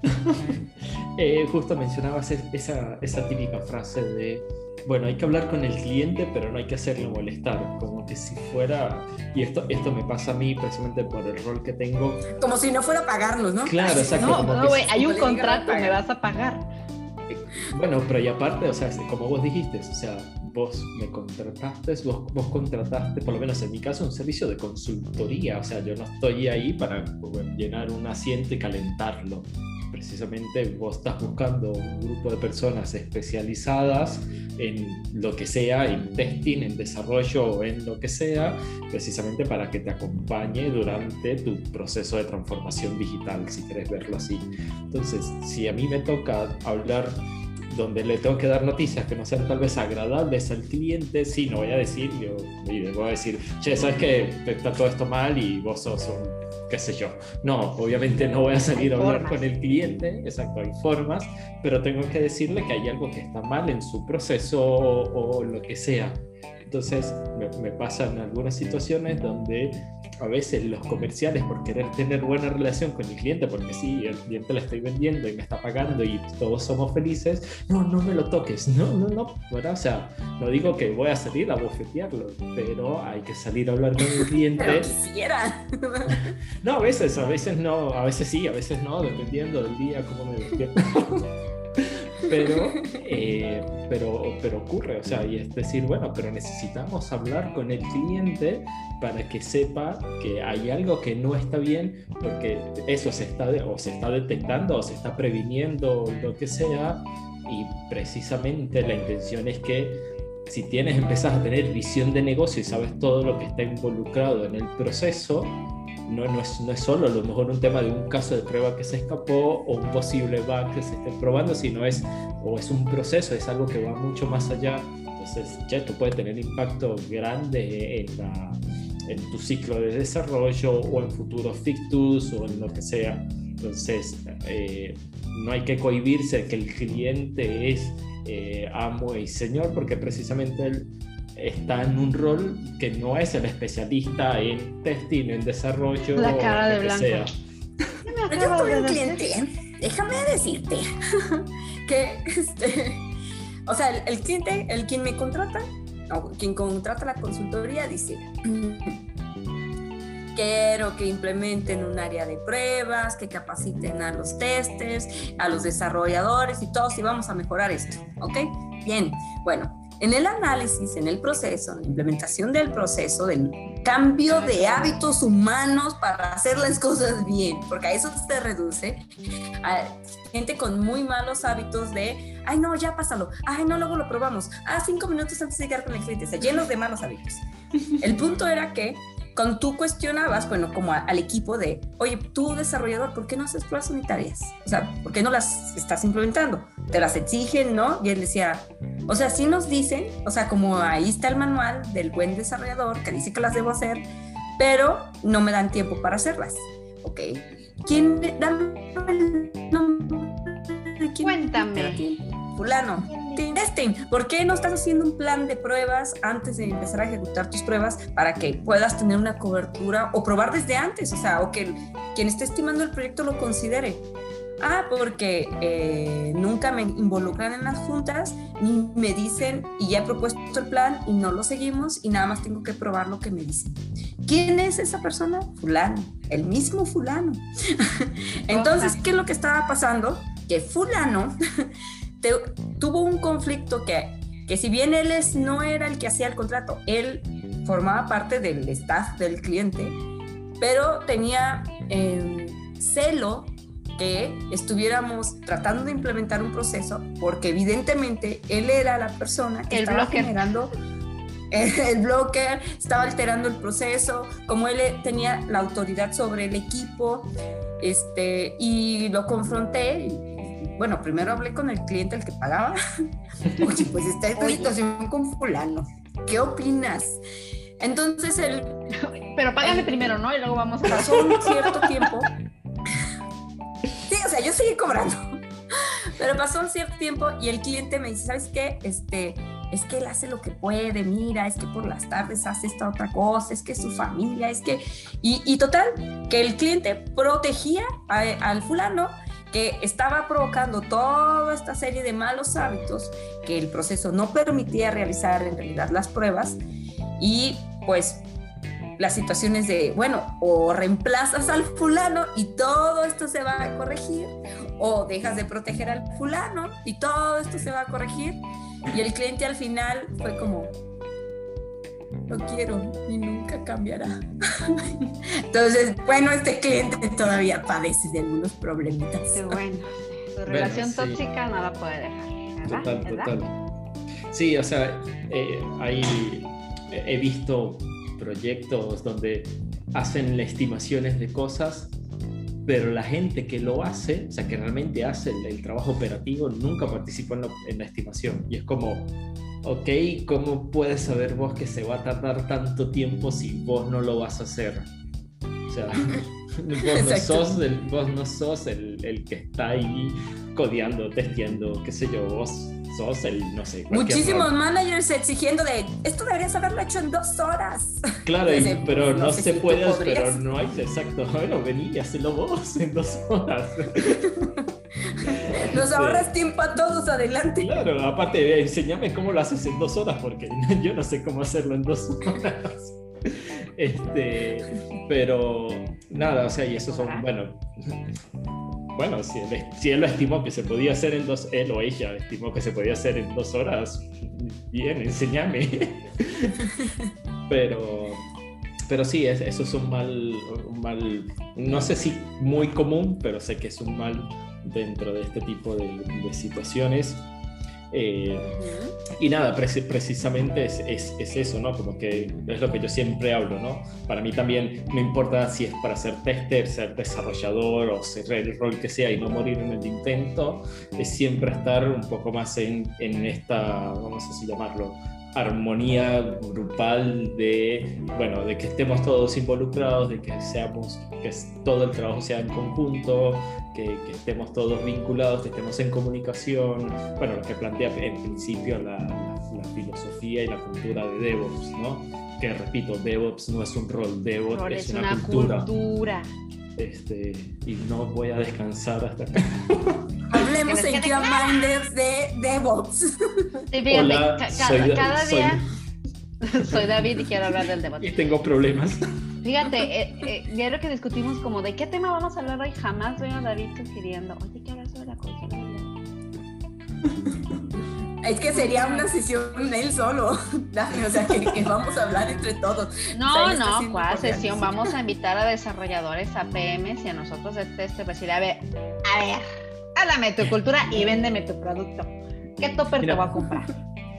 eh, justo mencionabas esa, esa típica frase de bueno, hay que hablar con el cliente, pero no hay que hacerlo molestar. Como que si fuera, y esto, esto me pasa a mí precisamente por el rol que tengo. Como si no fuera a pagarnos, ¿no? Claro, exacto. No, no, güey, hay un contrato, me vas a pagar. Bueno, pero y aparte, o sea, como vos dijiste, o sea, vos me contrataste, vos, vos contrataste, por lo menos en mi caso, un servicio de consultoría. O sea, yo no estoy ahí para llenar un asiento y calentarlo precisamente vos estás buscando un grupo de personas especializadas en lo que sea, en testing, en desarrollo o en lo que sea, precisamente para que te acompañe durante tu proceso de transformación digital, si querés verlo así. Entonces, si a mí me toca hablar donde le tengo que dar noticias que no sean tal vez agradables al cliente, sí, no voy a decir, yo, voy a decir, che, sabes que está todo esto mal y vos sos un qué sé yo. No, obviamente no voy a salir a hablar con el cliente, exacto, hay formas, pero tengo que decirle que hay algo que está mal en su proceso o, lo que sea. Entonces me, me pasan algunas situaciones donde a veces los comerciales por querer tener buena relación con el cliente, porque sí, el cliente le estoy vendiendo y me está pagando y todos somos felices, no, no me lo toques, no, no, no, ¿verdad? O sea, no digo que voy a salir a bofetearlo, pero hay que salir a hablar con el cliente. pero quisiera. no, a veces, a veces no, a veces sí, a veces no, dependiendo del día, cómo me despierto. pero, eh, pero, pero ocurre, o sea, y es decir, bueno, pero necesitamos hablar con el cliente para que sepa que hay algo que no está bien, porque eso se está, o se está detectando o se está previniendo, lo que sea, y precisamente la intención es que si tienes, empezás a tener visión de negocio y sabes todo lo que está involucrado en el proceso, no, no, es, no es solo a lo mejor un tema de un caso de prueba que se escapó o un posible bug que se esté probando, sino es, o es un proceso, es algo que va mucho más allá. Entonces, ya esto puede tener impacto grande en, la, en tu ciclo de desarrollo o en futuros fictus o en lo que sea. Entonces, eh, no hay que cohibirse que el cliente es eh, amo y señor, porque precisamente él está en un rol que no es el especialista en testing, en desarrollo. La cara de blanco. yo tuve un cliente, déjame decirte, que este, o sea, el, cliente, el quien me contrata, o quien contrata la consultoría, dice, quiero que implementen un área de pruebas, que capaciten a los testers, a los desarrolladores y todos y vamos a mejorar esto, ¿ok? Bien, bueno, en el análisis, en el proceso, en la implementación del proceso, del cambio de hábitos humanos para hacer las cosas bien, porque a eso se reduce a gente con muy malos hábitos de, ay no, ya pásalo, ay no, luego lo probamos, ah, cinco minutos antes de llegar con el cliente, o llenos de malos hábitos. El punto era que cuando tú cuestionabas, bueno, como al equipo de, oye, tú desarrollador, ¿por qué no haces pruebas unitarias? O sea, ¿por qué no las estás implementando? Te las exigen, ¿no? Y él decía, o sea, sí nos dicen, o sea, como ahí está el manual del buen desarrollador que dice que las debo hacer, pero no me dan tiempo para hacerlas. ¿Ok? ¿Quién? Dame el nombre. Cuéntame. Fulano ¿Por qué no estás haciendo un plan de pruebas antes de empezar a ejecutar tus pruebas para que puedas tener una cobertura o probar desde antes? O sea, o que quien esté estimando el proyecto lo considere. Ah, porque eh, nunca me involucran en las juntas, ni me dicen, y ya he propuesto el plan y no lo seguimos y nada más tengo que probar lo que me dicen. ¿Quién es esa persona? Fulano, el mismo fulano. Entonces, ¿qué es lo que estaba pasando? Que fulano tuvo un conflicto que, que si bien él es, no era el que hacía el contrato, él formaba parte del staff del cliente, pero tenía em, celo que estuviéramos tratando de implementar un proceso, porque evidentemente él era la persona que estaba generando el blocker, estaba alterando el proceso, como él tenía la autoridad sobre el equipo, este, y lo confronté, bueno, primero hablé con el cliente, el que pagaba. Oye, pues está esta situación con fulano. ¿Qué opinas? Entonces él... Pero págame primero, ¿no? Y luego vamos a... Pasó un cierto tiempo. Sí, o sea, yo seguí cobrando. Pero pasó un cierto tiempo y el cliente me dice, ¿sabes qué? Este, es que él hace lo que puede, mira, es que por las tardes hace esta otra cosa, es que su familia, es que... Y, total, que el cliente protegía al fulano que estaba provocando toda esta serie de malos hábitos que el proceso no permitía realizar en realidad las pruebas y pues las situaciones de, bueno, o reemplazas al fulano y todo esto se va a corregir, o dejas de proteger al fulano y todo esto se va a corregir. Y el cliente al final fue como, lo quiero y nunca cambiará. Entonces, bueno, este cliente todavía padece de algunos problemitas. Qué bueno, su relación tóxica no la puede dejar. Total, total. Sí, o sea, eh, ahí he visto proyectos donde hacen estimaciones de cosas, pero la gente que lo hace, o sea, que realmente hace el, trabajo operativo, nunca participó en, en la estimación. Y es como, ok, ¿cómo puedes saber vos que se va a tardar tanto tiempo si vos no lo vas a hacer? O sea, vos no sos, el, vos no sos el, el, que está ahí codeando, testeando, qué sé yo, vos sos el, no sé. Muchísimos managers exigiendo de, esto deberías haberlo hecho en dos horas. Claro, pero no, se puede, pero no hay, exacto, bueno, vení y hacelo vos en dos horas. Nos ahorras tiempo a todos, adelante. Claro, aparte, enséñame cómo lo haces en dos horas, porque yo no sé cómo hacerlo en dos horas. Este, pero nada, o sea, y eso son, bueno, bueno, si él, si él lo estimó que se podía hacer en dos, él o ella estimó que se podía hacer en dos horas, bien, enséñame. pero, pero sí, eso es un mal, un mal, no sé si muy común, pero sé que es un mal dentro de este tipo de, situaciones. Eh, y nada, precisamente es, es, eso, ¿no? Como que es lo que yo siempre hablo, ¿no? Para mí también no importa si es para ser tester, ser desarrollador o ser el rol que sea y no morir en el intento, es siempre estar un poco más en, en esta, vamos a así llamarlo, armonía grupal de, bueno, de que estemos todos involucrados, de que seamos, que todo el trabajo sea en conjunto, que, estemos todos vinculados, que estemos en comunicación, bueno, lo que plantea en principio la, filosofía y la cultura de DevOps, ¿no? Que repito, DevOps no es un rol, DevOps es, una, cultura. Este, y no voy a descansar hasta acá. Hablemos en Minders de DevOps. Hola, cada, día soy... David y quiero hablar del DevOps. Y tengo problemas. Fíjate, eh, eh, ya lo que discutimos como de qué tema vamos a hablar hoy, jamás veo a David sugiriendo, oye, ¿qué hablar sobre la consola? Es que sería una sesión él solo, o sea, que, vamos a hablar entre todos. No, no, ¿cuál sesión? Vamos a invitar a desarrolladores, a PMs y a nosotros este, este, pues, a ver, a ver, háblame tu cultura y véndeme tu producto. ¿Qué topper te voy a comprar?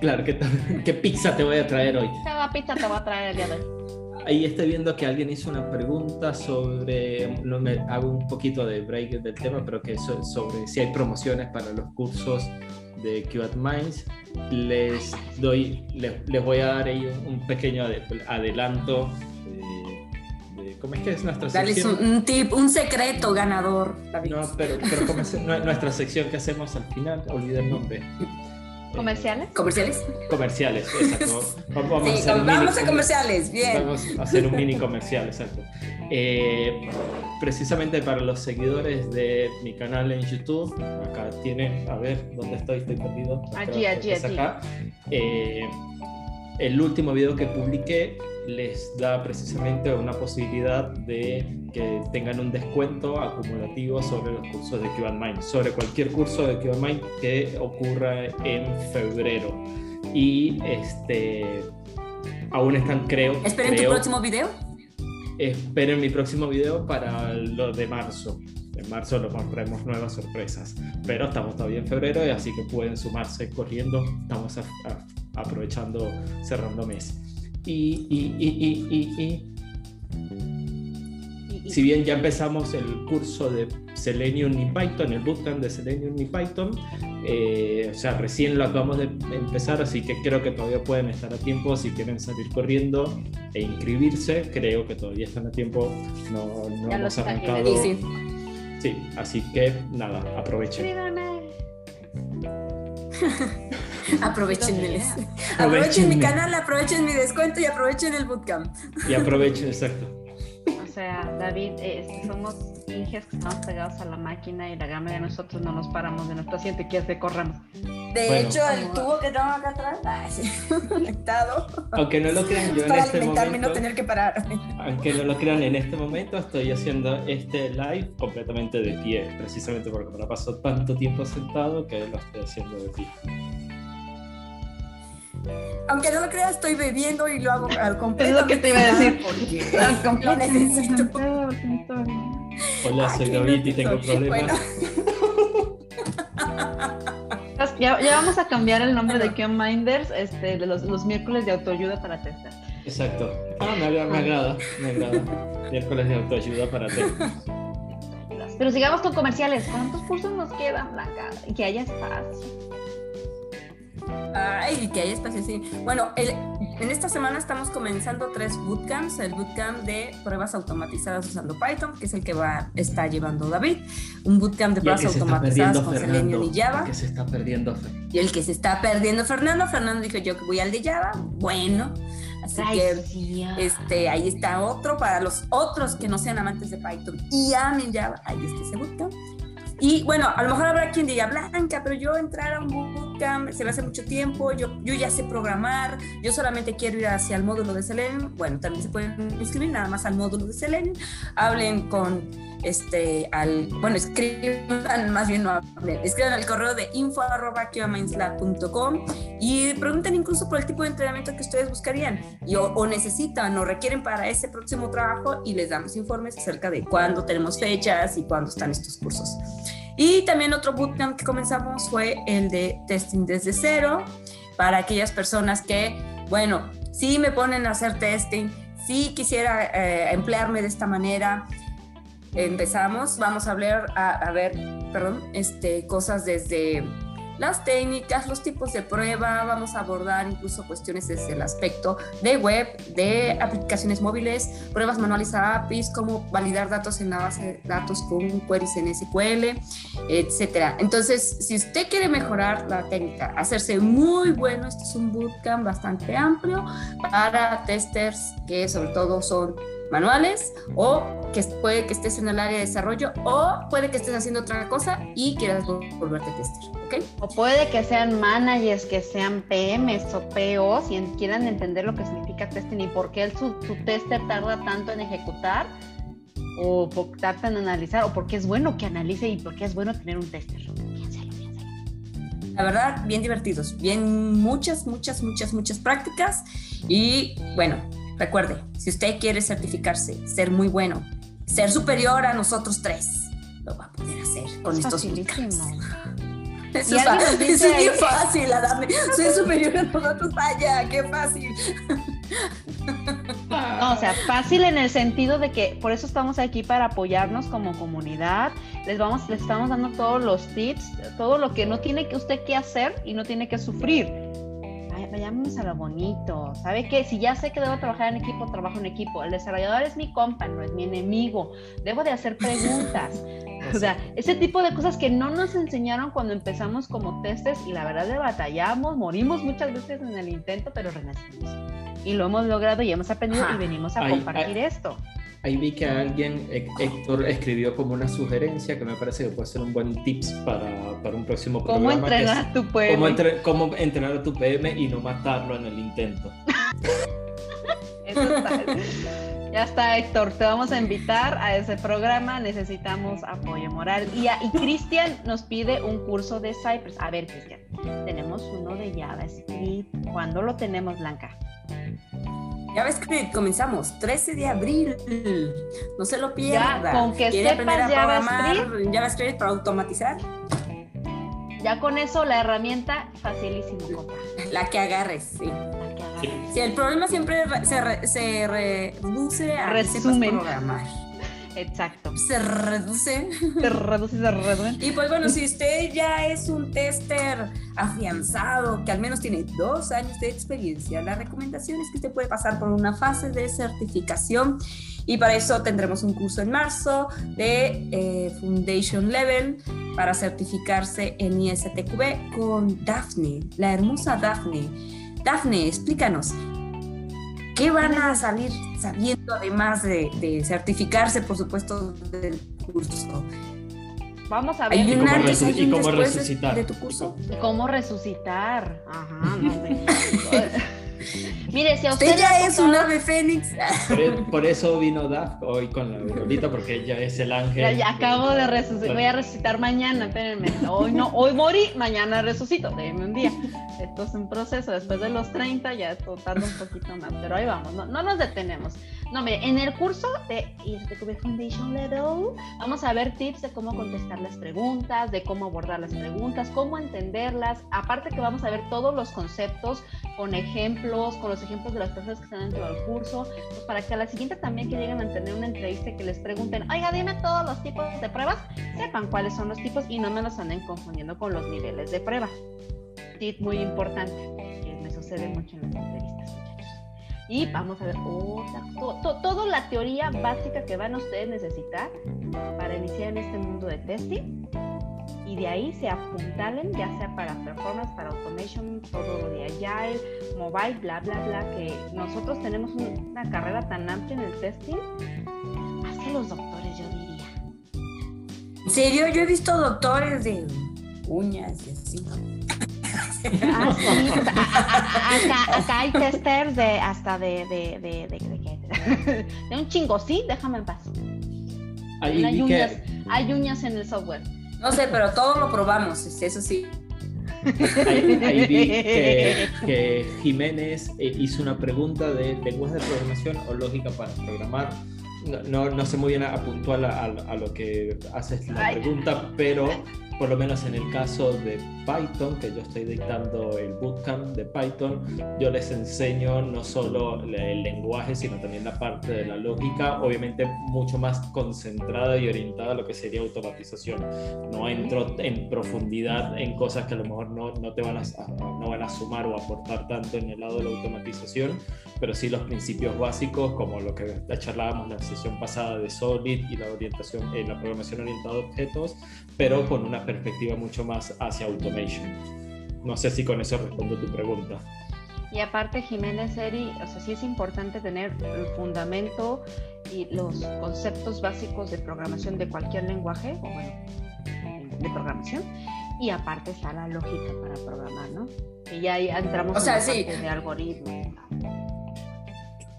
Claro, ¿qué, ¿qué pizza te voy a traer hoy? ¿Qué pizza te voy a traer el día de hoy? Ahí estoy viendo que alguien hizo una pregunta sobre, no me hago un poquito de break del tema, pero que sobre si hay promociones para los cursos de QAT Minds. Les doy, les, voy a dar ahí un, pequeño adelanto de, cómo es que es nuestra sección. Dale un, tip, un secreto ganador. No, pero, pero como es nuestra sección que hacemos al final, olvidé el nombre. ¿Comerciales? ¿Comerciales? Comerciales, exacto. Vamos, a, comerciales, bien. Vamos a hacer un mini comercial, exacto. Eh, precisamente para los seguidores de mi canal en YouTube, acá tienen, a ver, ¿dónde estoy? Estoy perdido. Allí, allí, allí. Acá. Eh, el último video que publiqué les da precisamente una posibilidad de que tengan un descuento acumulativo sobre los cursos de QA Mind, sobre cualquier curso de QA Mind que ocurra en febrero. Y este aún están, creo. ¿Esperen tu próximo video? Esperen mi próximo video para lo de marzo. En marzo nos mostraremos nuevas sorpresas. Pero estamos todavía en febrero, y así que pueden sumarse corriendo. Estamos aprovechando, cerrando mes. Y, y, y, y, si bien ya empezamos el curso de Selenium y Python, el bootcamp de Selenium y Python, eh, o sea, recién lo acabamos de empezar, así que creo que todavía pueden estar a tiempo si quieren salir corriendo e inscribirse. Creo que todavía están a tiempo, no, no hemos arrancado. Sí, así que nada, aprovechen. aprovechen, aprovechen mi canal, aprovechen mi descuento y aprovechen el bootcamp. Y aprovechen, exacto. sea, David, este, somos hijas que estamos pegados a la máquina y la gama de nosotros no nos paramos de nuestro asiento y que hace corramos. De hecho, el tubo que tengo acá atrás, conectado. Aunque no lo crean, yo en este momento. no tener que parar. Aunque no lo crean, en este momento estoy haciendo este live completamente de pie, precisamente porque me la paso tanto tiempo sentado que lo estoy haciendo de pie. Aunque no lo creas, estoy bebiendo y lo hago al completo. Es lo que te iba a decir. Porque lo necesito. Hola, soy David y tengo problemas. Ya, ya, vamos a cambiar el nombre de Kion Minders este, de los, los, miércoles de autoayuda para testar. Exacto. Ah, me, me agrada, me agrada. Miércoles de autoayuda para testar. Pero sigamos con comerciales. ¿Cuántos cursos nos quedan, Blanca? Que haya espacio. Ay, que hay espacio, sí. Bueno, en esta semana estamos comenzando tres bootcamps. El bootcamp de pruebas automatizadas usando Python, que es el que va está llevando David. Un bootcamp de pruebas automatizadas con Selenium y Java. que se está perdiendo. Y el que se está perdiendo Fernando. Fernando dijo yo que voy al de Java. Bueno. Así que este, ahí está otro para los otros que no sean amantes de Python y amen Java. Ahí está ese bootcamp. Y bueno, a lo mejor habrá quien diga, Blanca, pero yo entrar a un bootcamp se me hace mucho tiempo, yo, yo ya sé programar, yo solamente quiero ir hacia el módulo de Selenium. Bueno, también se pueden inscribir nada más al módulo de Selenium. Hablen con este, al, bueno, escriban, más bien no hablen, escriban al correo de info.com y pregunten incluso por el tipo de entrenamiento que ustedes buscarían y, o, necesitan o requieren para ese próximo trabajo y les damos informes acerca de cuándo tenemos fechas y cuándo están estos cursos. Y también otro bootcamp que comenzamos fue el de testing desde cero para aquellas personas que, bueno, si me ponen a hacer testing, si quisiera eh, emplearme de esta manera, empezamos, vamos a hablar, a, ver, perdón, este, cosas desde las técnicas, los tipos de prueba, vamos a abordar incluso cuestiones desde el aspecto de web, de aplicaciones móviles, pruebas manuales a APIs, cómo validar datos en la base de datos con queries en SQL, etcétera. Entonces, si usted quiere mejorar la técnica, hacerse muy bueno, este es un bootcamp bastante amplio para testers que sobre todo son manuales o que puede que estés en el área de desarrollo o puede que estés haciendo otra cosa y quieras volverte tester, ¿ok? O puede que sean managers, que sean PMs o POs y quieran entender lo que significa testing y por qué su, su tester tarda tanto en ejecutar o por, tarda en analizar o por qué es bueno que analice y por qué es bueno tener un tester. La verdad, bien divertidos, bien muchas, muchas, muchas, muchas prácticas y bueno, Recuerde, si usted quiere certificarse, ser muy bueno, ser superior a nosotros tres, lo va a poder hacer con estos bootcamps. Eso, es, dice, es bien fácil, Adame. Soy superior a nosotros, vaya, qué fácil. No, o sea, fácil en el sentido de que por eso estamos aquí para apoyarnos como comunidad. Les vamos, les estamos dando todos los tips, todo lo que no tiene que usted que hacer y no tiene que sufrir vayámonos a lo bonito. ¿Sabe qué? Si ya sé que debo trabajar en equipo, trabajo en equipo. El desarrollador es mi compa, no es mi enemigo. Debo de hacer preguntas. O sea, ese tipo de cosas que no nos enseñaron cuando empezamos como testes y la verdad de batallamos, morimos muchas veces en el intento, pero renacimos. Y lo hemos logrado y hemos aprendido y venimos a compartir esto. Ahí vi que alguien, Héctor, escribió como una sugerencia que me parece que puede ser un buen tips para, para un próximo programa. ¿Cómo entrenar a tu PM? Cómo, cómo, entrenar a tu PM y no matarlo en el intento. Eso está. Ya está, Héctor. Te vamos a invitar a ese programa. Necesitamos apoyo moral. Y, y Cristian nos pide un curso de Cypress. A ver, Cristian, tenemos uno de JavaScript. ¿Cuándo lo tenemos, Blanca? JavaScript, comenzamos 13 de abril. No se lo pierda. Ya, con que ¿Quiere aprender a JavaScript? JavaScript para automatizar? Ya con eso la herramienta facilísimo, La que agarres, sí. Sí, el problema siempre se, se reduce a Resumen. programar. Exacto. Se reduce. Se reduce, se reduce. Y pues bueno, si usted ya es un tester afianzado, que al menos tiene dos años de experiencia, la recomendación es que usted puede pasar por una fase de certificación y para eso tendremos un curso en marzo de eh, Foundation Level para certificarse en ISTQB con Daphne, la hermosa Daphne. Daphne, explícanos, ¿Qué van a salir sabiendo además de, certificarse, por supuesto, del curso? Vamos a ver. ¿Hay un antes, y cómo resucitar. De, tu curso? ¿Cómo resucitar? Ajá, no, Mire, si a usted, ya es un ave fénix. Por, eso vino Daf hoy con la abuelita, porque ella es el ángel. Ya, acabo de resucitar, voy a resucitar mañana, espérenme. Hoy no, hoy morí, mañana resucito, déjenme un día. Esto es un proceso, después de los 30 ya esto tarda un poquito más, pero ahí vamos, no, no nos detenemos. No, mire, en el curso de ISTQB Foundation Level vamos a ver tips de cómo contestar las preguntas, de cómo abordar las preguntas, cómo entenderlas. Aparte que vamos a ver todos los conceptos con ejemplos, con los ejemplos de las personas que están dentro del curso, pues para que a la siguiente también que lleguen a tener una entrevista que les pregunten, oiga, dime todos los tipos de pruebas, sepan cuáles son los tipos y no me los anden confundiendo con los niveles de prueba. Tip muy importante, que me sucede mucho en las entrevistas. Y vamos a ver otra, toda la teoría básica que van a ustedes necesitar para iniciar en este mundo de testing. Y de ahí se apuntalen, ya sea para performance, para automation, todo lo de agile, mobile, bla, bla, bla, que nosotros tenemos una carrera tan amplia en el testing, hasta los doctores, yo diría. ¿En serio? Yo he visto doctores de uñas y así. Ah, sí, acá, acá, hay testers de hasta de, de, de, de, de un chingo, sí, déjame en paz. hay, uñas, hay uñas en el software. No sé, pero todo lo probamos, eso sí. Ahí, vi que, Jiménez eh, hizo una pregunta de lenguaje de programación o lógica para programar. No, no, sé muy bien a, puntual a, a, lo que haces la pregunta, pero por lo menos en el caso de Python, que yo estoy dictando el bootcamp de Python, yo les enseño no solo el lenguaje, sino también la parte de la lógica, obviamente mucho más concentrada y orientada a lo que sería automatización. No entro en profundidad en cosas que a lo mejor no, no te van a, no van a sumar o aportar tanto en el lado de la automatización, pero sí los principios básicos, como lo que charlábamos la sesión pasada de Solid y la orientación, en la programación orientada a objetos, pero con una perspectiva mucho más hacia automation. No sé si con eso respondo tu pregunta. Y aparte, Jiménez Eri, o sea, sí es importante tener el fundamento y los conceptos básicos de programación de cualquier lenguaje, o bueno, de programación, y aparte está la lógica para programar, ¿no? Y ya ahí entramos o sea, en sí. de algoritmos.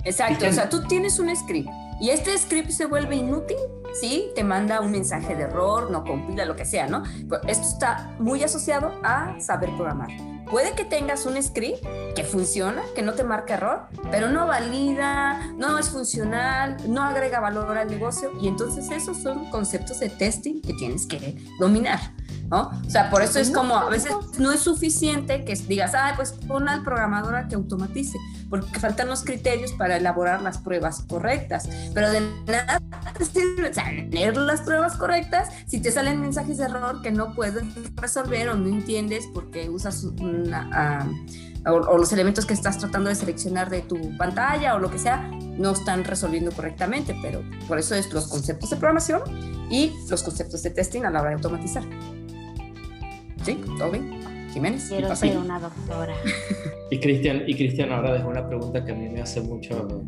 Exacto, o sea, tú tienes un script y este script se vuelve inútil, ¿sí? Te manda un mensaje de error, no compila, lo que sea, ¿no? esto está muy asociado a saber programar. Puede que tengas un script que funciona, que no te marca error, pero no valida, no es funcional, no agrega valor al negocio y entonces esos son conceptos de testing que tienes que dominar. ¿No? O sea, por eso es como a veces no es suficiente que digas, ah, pues pon al programador que automatice, porque faltan los criterios para elaborar las pruebas correctas. Pero de nada te sirve tener las pruebas correctas si te salen mensajes de error que no puedes resolver o no entiendes porque usas una. Ah, o, los elementos que estás tratando de seleccionar de tu pantalla o lo que sea, no están resolviendo correctamente, pero por eso es los conceptos de programación y los conceptos de testing a la hora de automatizar. ¿Sí? ¿Todo bien? Jiménez. Quiero ser una doctora. y Cristian, y Cristian ahora dejó una pregunta que a mí me hace mucho.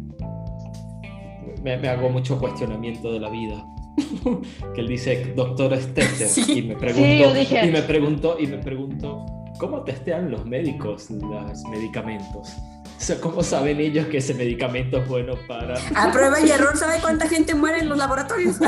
Me, hago mucho cuestionamiento de la vida. que él dice, doctor tester. Y me pregunto, y me pregunto, y me pregunto, ¿cómo testean los médicos los medicamentos? Sea, ¿cómo saben ellos que ese medicamento es bueno para...? A prueba y error, ¿sabe cuánta gente muere en los laboratorios?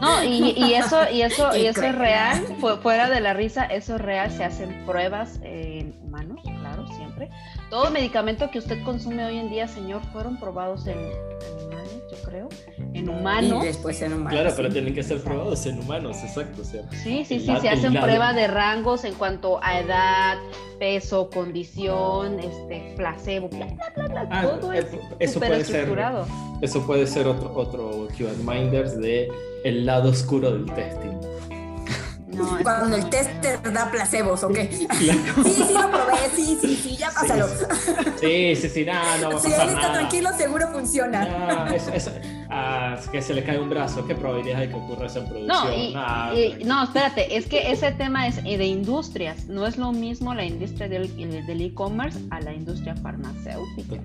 No, y, eso, y eso, y eso es real, fuera de la risa, eso es real, se hacen pruebas en humanos, siempre. Todo medicamento que usted consume hoy en día, señor, fueron probados en animales, yo creo, en humanos. Y después en humanos. Claro, pero tienen que ser probados en humanos, exacto. sí, sí, sí, se hacen pruebas de rangos en cuanto a edad, peso, condición, este, placebo, bla, bla, bla, ah, todo es eso puede estructurado. Ser, eso puede ser otro, otro Minders de el lado oscuro del testing. Cuando el tester da placebos, ¿ok? Sí, sí lo probé, sí, sí, sí, ya pásalo. Sí, sí, sí, nada, no, no Si él está tranquilo, seguro funciona. No, es, ah, que se le cae un brazo, ¿qué probabilidad hay que ocurra eso en producción? No, no, espérate, es que ese tema es de industrias, no es lo mismo la industria del e-commerce a la industria farmacéutica.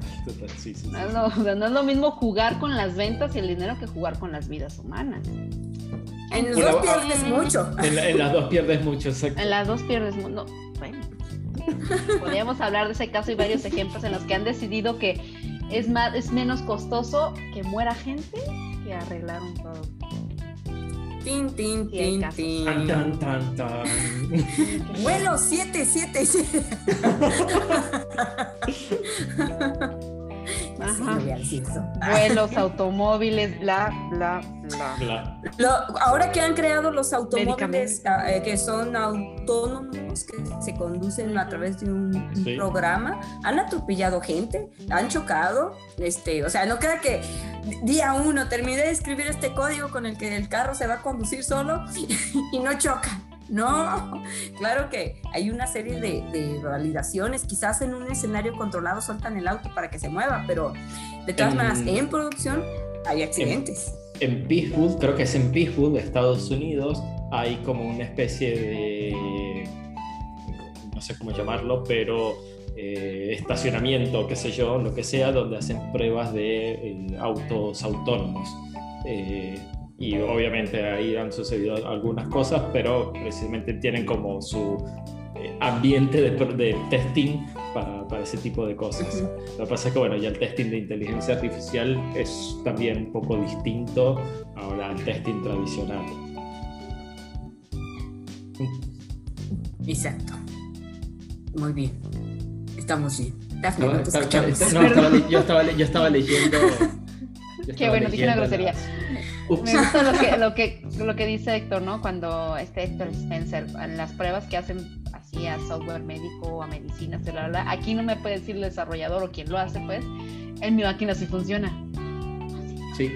sí, sí, no, es lo, no es lo mismo jugar con las ventas y el dinero que jugar con las vidas humanas. En las dos pierdes mucho. En, las dos pierdes mucho, exacto. En las dos pierdes mucho. bueno. Podríamos hablar de ese caso y varios ejemplos en los que han decidido que es, más, es menos costoso que muera gente que arreglar un producto. Tin, tin, tin, tin. Tan, tan, tan, Vuelo 777. Vuelos, automóviles, bla, bla, bla. ahora que han creado los automóviles ah, eh, que son autónomos, que se conducen a través de un, programa, han atropellado gente, han chocado, este, o sea, no queda que día uno terminé de escribir este código con el que el carro se va a conducir solo y no choca. No, claro que hay una serie de, validaciones. Quizás en un escenario controlado sueltan el auto para que se mueva, pero de todas maneras, en producción hay accidentes. En, en creo que es en Peacewood, Estados Unidos, hay como una especie de, no sé cómo llamarlo, pero eh, estacionamiento, qué sé yo, lo que sea, donde hacen pruebas de eh, autos autónomos. Eh, y obviamente ahí han sucedido algunas cosas, pero precisamente tienen como su eh, ambiente de, de testing para, para, ese tipo de cosas. Lo que pasa es que bueno, ya el testing de inteligencia artificial es también un poco distinto ahora al testing tradicional. Exacto. Muy bien. Estamos bien. yo, estaba, yo estaba leyendo... Qué bueno, dije una grosería. Me gusta lo que, lo, que, lo que dice Héctor, ¿no? Cuando este Héctor Spencer, en las pruebas que hacen así a software médico, a medicina, aquí no me puede decir el desarrollador o quien lo hace, pues, en mi máquina sí funciona. Sí.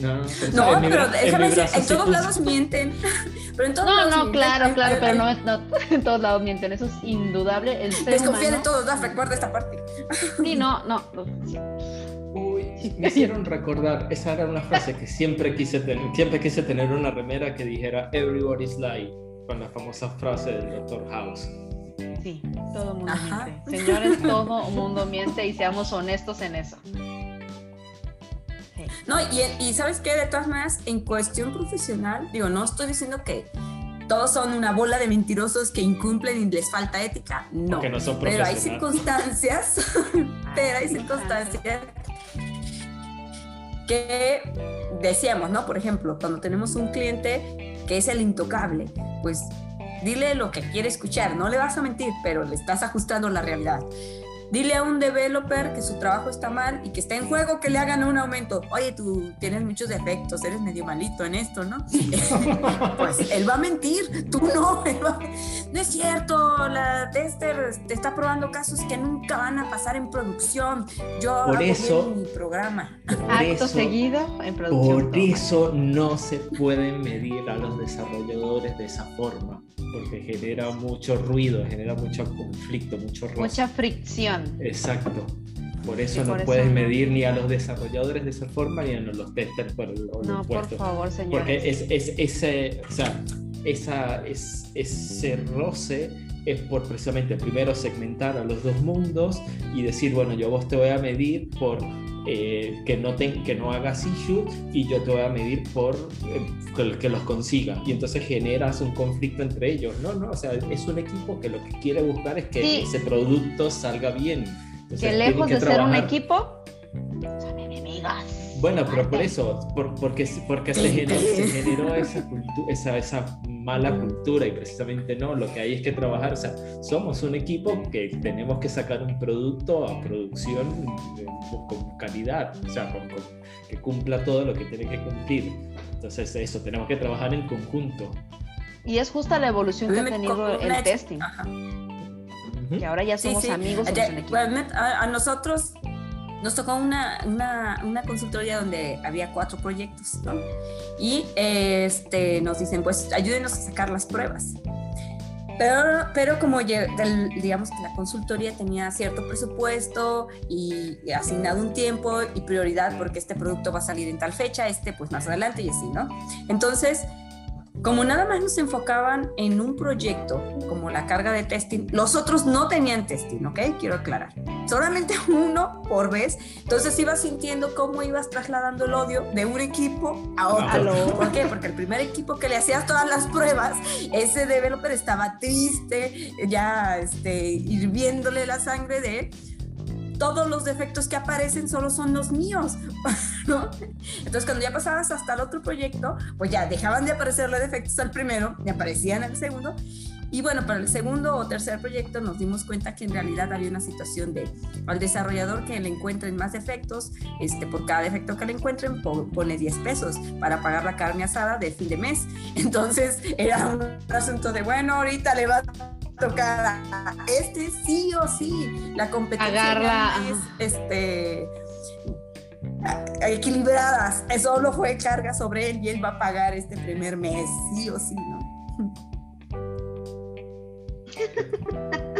No, no pero déjame decir, en todos lados mienten. Pero en todos no, lados no, claro, claro, pero no, no, en todos lados mienten, eso es indudable. El Desconfía de todos, recuerda esta parte. Sí, no, no. Uy, me hicieron recordar, esa era una frase que siempre quise tener, siempre quise tener una remera que dijera Everybody's lying, con la famosa frase del Dr. House. Sí, todo mundo miente. Señores, todo mundo miente y seamos honestos en eso. No, y, y sabes qué, de todas maneras, en cuestión profesional, digo, no estoy diciendo que todos son una bola de mentirosos que incumplen y les falta ética. No. no son pero hay circunstancias, pero hay circunstancias que decíamos, ¿no? Por ejemplo, cuando tenemos un cliente que es el intocable, pues dile lo que quiere escuchar, no le vas a mentir, pero le estás ajustando la realidad. Dile a un developer que su trabajo está mal y que está en juego que le hagan un aumento. Oye, tú tienes muchos defectos, eres medio malito en esto, ¿no? pues él va a mentir, tú no. No es cierto, la tester te está probando casos que nunca van a pasar en producción. Yo por eso, mi programa. Acto seguido en producción. Por eso no se pueden medir a los desarrolladores de esa forma, porque genera mucho ruido, genera mucho conflicto, mucho roce. Mucha fricción. Exacto. Por eso no puedes medir ni a los desarrolladores de esa forma ni a los testers por No, por favor, señor. Porque es, ese, o sea, esa, es, ese roce es por precisamente primero segmentar a los dos mundos y decir, bueno, yo vos te voy a medir por eh, que, no te, que no hagas issue y yo te voy a medir por eh, que los consiga. Y entonces generas un conflicto entre ellos. No, no, o sea, es un equipo que lo que quiere buscar es que ese producto salga bien. que lejos de ser un equipo, son enemigas. Bueno, pero por eso, porque, porque se, generó, esa, esa, esa, mala cultura y precisamente no, lo que hay es que trabajar, o sea, somos un equipo que tenemos que sacar un producto a producción con calidad, o sea, que cumpla todo lo que tiene que cumplir. Entonces, eso, tenemos que trabajar en conjunto. Y es justa la evolución que ha tenido el testing. Que ahora ya somos amigos. a nosotros nos tocó una, una, una, consultoría donde había cuatro proyectos, ¿no? Y este, nos dicen, pues ayúdenos a sacar las pruebas. Pero, pero como digamos que la consultoría tenía cierto presupuesto y, asignado un tiempo y prioridad porque este producto va a salir en tal fecha, este pues más adelante y así, ¿no? Entonces, como nada más nos enfocaban en un proyecto, como la carga de testing, los otros no tenían testing, ¿ok? Quiero aclarar. Solamente uno por vez. Entonces ibas sintiendo cómo ibas trasladando el odio de un equipo a otro. ¿Por qué? Porque el primer equipo que le hacías todas las pruebas, ese developer estaba triste, ya este, hirviéndole la sangre de él todos los defectos que aparecen solo son los míos, ¿no? Entonces cuando ya pasabas hasta el otro proyecto, pues ya dejaban de aparecerle defectos al primero y aparecían al segundo. Y bueno, para el segundo o tercer proyecto nos dimos cuenta que en realidad había una situación de al desarrollador que le encuentren más defectos, este, por cada defecto que le encuentren pone 10 pesos para pagar la carne asada de fin de mes. Entonces era un asunto de, bueno, ahorita le va tocar este sí o sí. La competencia es este equilibradas. Solo fue carga sobre él y él va a pagar este primer mes, sí o sí, ¿no?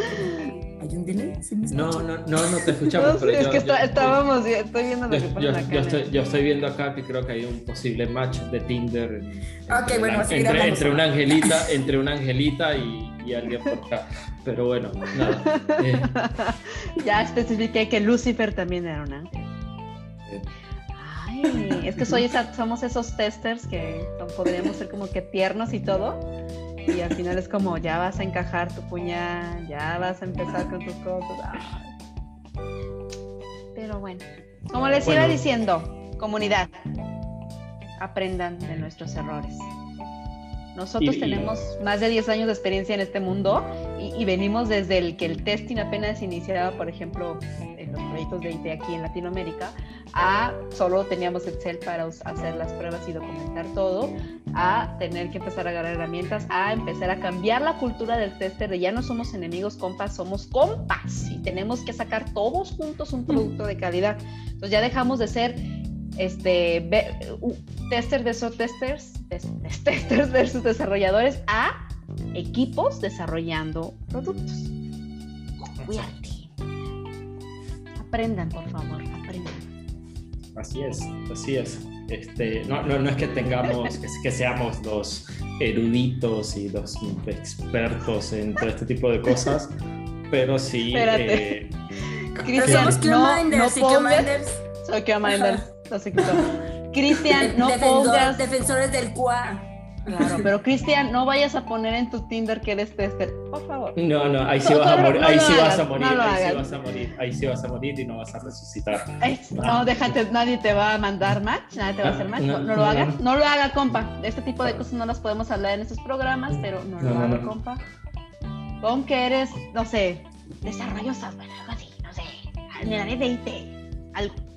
¿Hay un delay? no, no, no, no te escuchamos. es que estábamos, estoy viendo lo que yo, yo, estoy, yo estoy viendo acá que creo que hay un posible match de Tinder. Ok, bueno, entre, entre una angelita, entre una angelita y, y alguien por acá. Pero bueno, nada. Eh. Ya especifiqué que Lucifer también era una. Ay, es que soy somos esos testers que podríamos ser como que tiernos y todo. Y al final es como, ya vas a encajar tu puñal, ya vas a empezar con tus cosas. Pero bueno, como les iba diciendo, comunidad, aprendan de nuestros errores. Nosotros tenemos más de 10 años de experiencia en este mundo y, venimos desde el que el testing apenas iniciaba, por ejemplo, en los proyectos de IT aquí en Latinoamérica, a solo teníamos Excel para hacer las pruebas y documentar todo, a tener que empezar a agarrar herramientas, a empezar a cambiar la cultura del tester de ya no somos enemigos compas, somos compas y tenemos que sacar todos juntos un producto de calidad. Entonces ya dejamos de ser este, testers versus testers, testers versus desarrolladores a equipos desarrollando productos. Aprendan, por favor, aprendan. Así es, así es. Este, no, no, no es que tengamos, que, seamos los eruditos y los expertos en todo este tipo de cosas, pero sí. Eh, Cristian, no, no Soy Cristian, no pongas. Defensores del QA. Claro, pero Cristian, no vayas a poner en tu Tinder que eres tester, por favor. No, no, ahí sí vas a morir, ahí sí vas a morir, ahí sí vas a morir, ahí sí vas a morir y no vas a resucitar. no, déjate, nadie te va a mandar match, nadie te va a hacer match, no, lo hagas, no lo haga, compa. Este tipo de cosas no las podemos hablar en estos programas, pero no lo haga, compa. Pon que eres, no sé, desarrollo software, algo así, no sé, en el área de IT, algo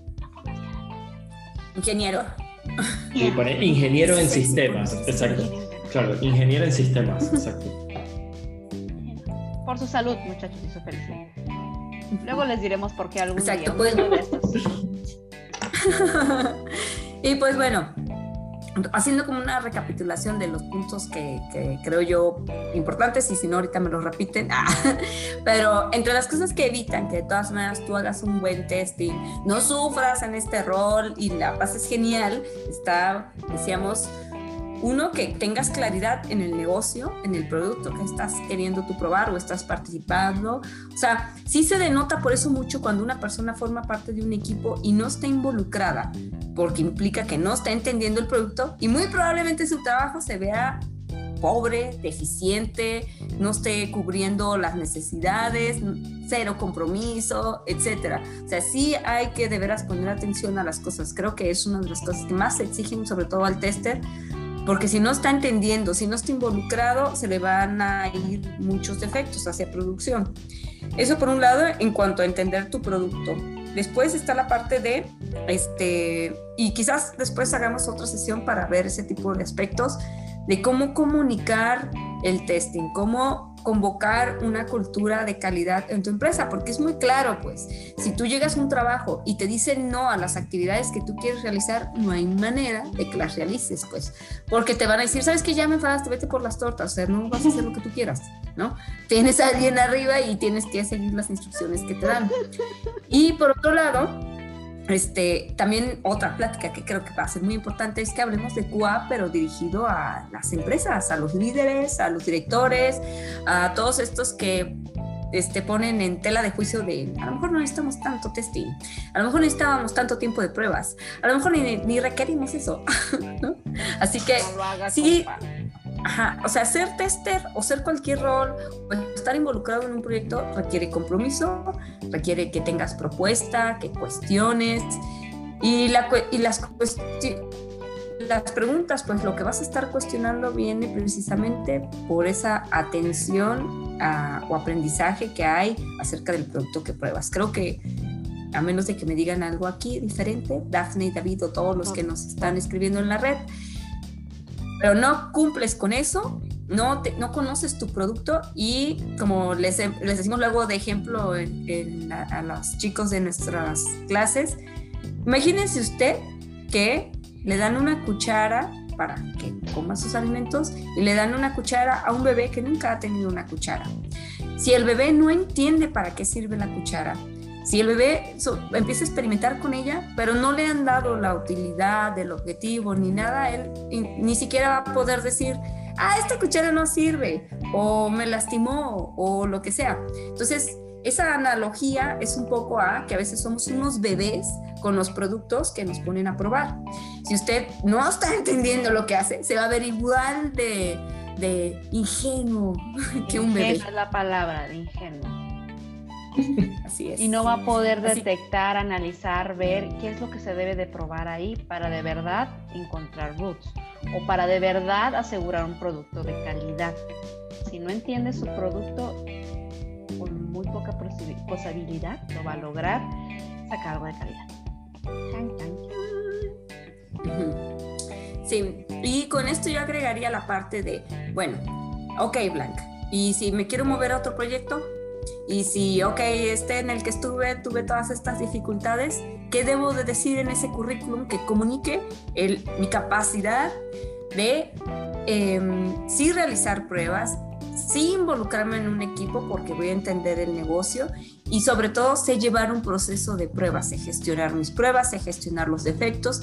Ingeniero. Y pone ingeniero en sistemas, exacto. Claro, ingeniero en sistemas, exacto. Por su salud, muchachos, y su felicidad. Luego les diremos por qué algún exacto, día pues, de estos. y pues bueno, haciendo como una recapitulación de los puntos que, creo yo importantes y si no ahorita me los repiten, ah, pero entre las cosas que evitan que de todas maneras tú hagas un buen testing, no sufras en este rol y la es genial, está, decíamos, uno, que tengas claridad en el negocio, en el producto que estás queriendo tú probar o estás participando. O sea, sí se denota por eso mucho cuando una persona forma parte de un equipo y no está involucrada, porque implica que no está entendiendo el producto y muy probablemente su trabajo se vea pobre, deficiente, no esté cubriendo las necesidades, cero compromiso, etcétera. O sea, sí hay que de veras poner atención a las cosas. Creo que es una de las cosas que más exigen, sobre todo al tester, porque si no está entendiendo, si no está involucrado, se le van a ir muchos defectos hacia producción. Eso por un lado en cuanto a entender tu producto. Después está la parte de, este, y quizás después hagamos otra sesión para ver ese tipo de aspectos, de cómo comunicar el testing, cómo convocar una cultura de calidad en tu empresa, porque es muy claro, pues, si tú llegas a un trabajo y te dicen no a las actividades que tú quieres realizar, no hay manera de que las realices, pues, porque te van a decir, sabes que ya me enfadaste, vete por las tortas, o sea, no vas a hacer lo que tú quieras, ¿no? Tienes a alguien arriba y tienes que seguir las instrucciones que te dan. Y por otro lado, este, también otra plática que creo que va a ser muy importante es que hablemos de QA, pero dirigido a las empresas, a los líderes, a los directores, a todos estos que este, ponen en tela de juicio de a lo mejor no necesitamos tanto testing, a lo mejor necesitábamos tanto tiempo de pruebas, a lo mejor ni, requerimos eso. Así que sí, Ajá, o sea, ser tester o ser cualquier rol o estar involucrado en un proyecto requiere compromiso, requiere que tengas propuesta, que cuestiones y, la, y las, las preguntas, pues lo que vas a estar cuestionando viene precisamente por esa atención o aprendizaje que hay acerca del producto que pruebas. Creo que a menos de que me digan algo aquí diferente, Daphne y David o todos los que nos están escribiendo en la red, pero no cumples con eso, no, no conoces tu producto y como les, les decimos luego de ejemplo a, los chicos de nuestras clases, imagínense usted que le dan una cuchara para que coma sus alimentos y le dan una cuchara a un bebé que nunca ha tenido una cuchara. Si el bebé no entiende para qué sirve la cuchara, si el bebé empieza a experimentar con ella, pero no le han dado la utilidad del objetivo ni nada, él ni siquiera va a poder decir, ah, esta cuchara no sirve, o me lastimó, o lo que sea. Entonces, esa analogía es un poco a que a veces somos unos bebés con los productos que nos ponen a probar. Si usted no está entendiendo lo que hace, se va a ver igual de, de ingenuo que un bebé. Esa es la palabra, de ingenuo. Así es. Y no va a poder detectar, analizar, ver qué es lo que se debe de probar ahí para de verdad encontrar roots o para de verdad asegurar un producto de calidad. Si no entiende su producto, con muy poca posibilidad lo va a lograr sacar algo de calidad. Sí, y con esto yo agregaría la parte de, bueno, ok, Blanca, y si me quiero mover a otro proyecto, y si, ok, este en el que estuve, tuve todas estas dificultades, ¿qué debo de decir en ese currículum que comunique el, mi capacidad de em, sí realizar pruebas, sí involucrarme en un equipo porque voy a entender el negocio y sobre todo sé llevar un proceso de pruebas, sé gestionar mis pruebas, sé gestionar los defectos.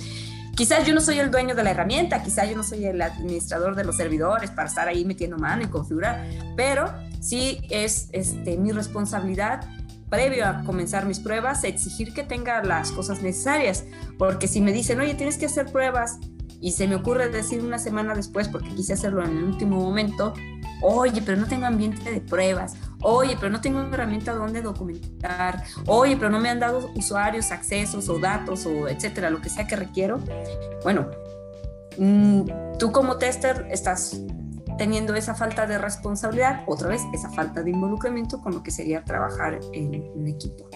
Quizás yo no soy el dueño de la herramienta, quizás yo no soy el administrador de los servidores para estar ahí metiendo mano y configurar, pero sí es este, mi responsabilidad previo a comenzar mis pruebas, exigir que tenga las cosas necesarias, porque si me dicen, oye, tienes que hacer pruebas, y se me ocurre decir una semana después, porque quise hacerlo en el último momento, oye, pero no tengo ambiente de pruebas, oye, pero no tengo herramienta donde documentar, oye, pero no me han dado usuarios, accesos o datos o etcétera, lo que sea que requiero. Bueno, mm, tú como tester estás teniendo esa falta de responsabilidad, otra vez esa falta de involucramiento con lo que sería trabajar en un equipo.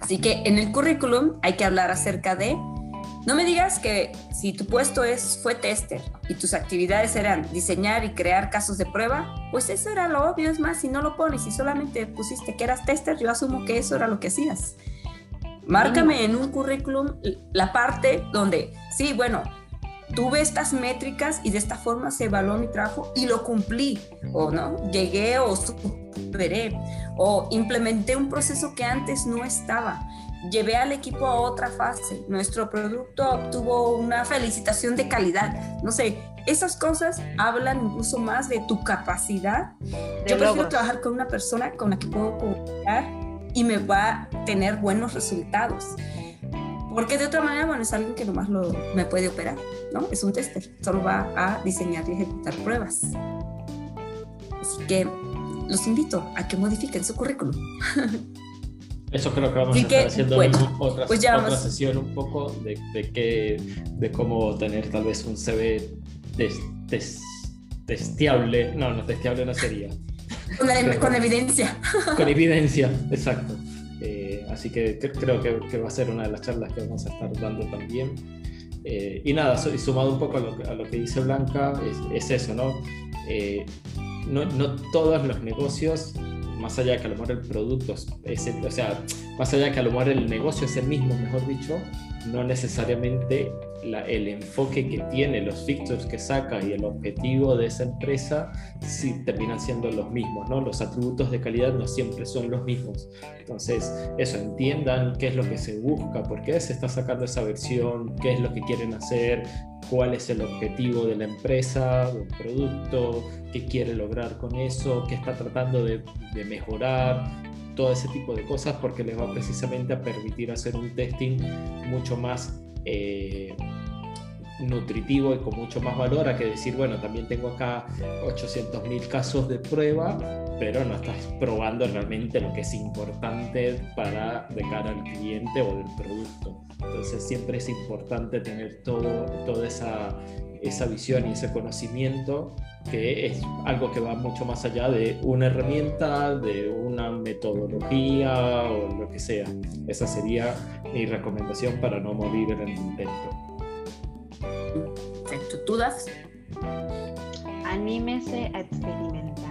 Así que en el currículum hay que hablar acerca de, no me digas que si tu puesto es, fue tester y tus actividades eran diseñar y crear casos de prueba, pues eso era lo obvio, es más, si no lo pones y solamente pusiste que eras tester, yo asumo que eso era lo que hacías. Márcame en un currículum la parte donde, sí, bueno, tuve estas métricas y de esta forma se evaluó mi trabajo y lo cumplí, o no, llegué o superé, o implementé un proceso que antes no estaba. Llevé al equipo a otra fase. Nuestro producto obtuvo una felicitación de calidad. No sé, esas cosas hablan incluso más de tu capacidad. Yo prefiero trabajar con una persona con la que puedo comunicar y me va a tener buenos resultados. Porque de otra manera, bueno, es alguien que nomás lo, me puede operar, ¿no? Es un tester, solo va a diseñar y ejecutar pruebas. Así que los invito a que modifiquen su currículum. Eso creo que vamos a estar haciendo en otra, pues otra sesión un poco de, de, de cómo tener tal vez un CV testeable. No, no, testeable no sería. Con, con evidencia. Con evidencia, exacto. Así que creo que, va a ser una de las charlas que vamos a estar dando también. Eh, y nada, sumado un poco a lo, que, dice Blanca, es, eso, ¿no? Eh, no, no todos los negocios más allá que a lo mejor el producto es el, o sea, más allá que a lo mejor el negocio es el mismo, mejor dicho, no necesariamente el enfoque que tiene, los fixtures que saca y el objetivo de esa empresa sí terminan siendo los mismos, ¿no? Los atributos de calidad no siempre son los mismos. Entonces, eso, entiendan qué es lo que se busca, por qué se está sacando esa versión, qué es lo que quieren hacer, cuál es el objetivo de la empresa, del producto, qué quiere lograr con eso, qué está tratando de mejorar, todo ese tipo de cosas porque les va precisamente a permitir hacer un testing mucho más eh, nutritivo y con mucho más valor a que decir, bueno, también tengo acá 800.000 casos de prueba, pero no estás probando realmente lo que es importante para de cara al cliente o del producto. Entonces siempre es importante tener todo, toda esa, esa visión y ese conocimiento que es algo que va mucho más allá de una herramienta, de una metodología o lo que sea. Esa sería mi recomendación para no morir en el intento. Perfecto. ¿Tú das? Anímese a experimentar.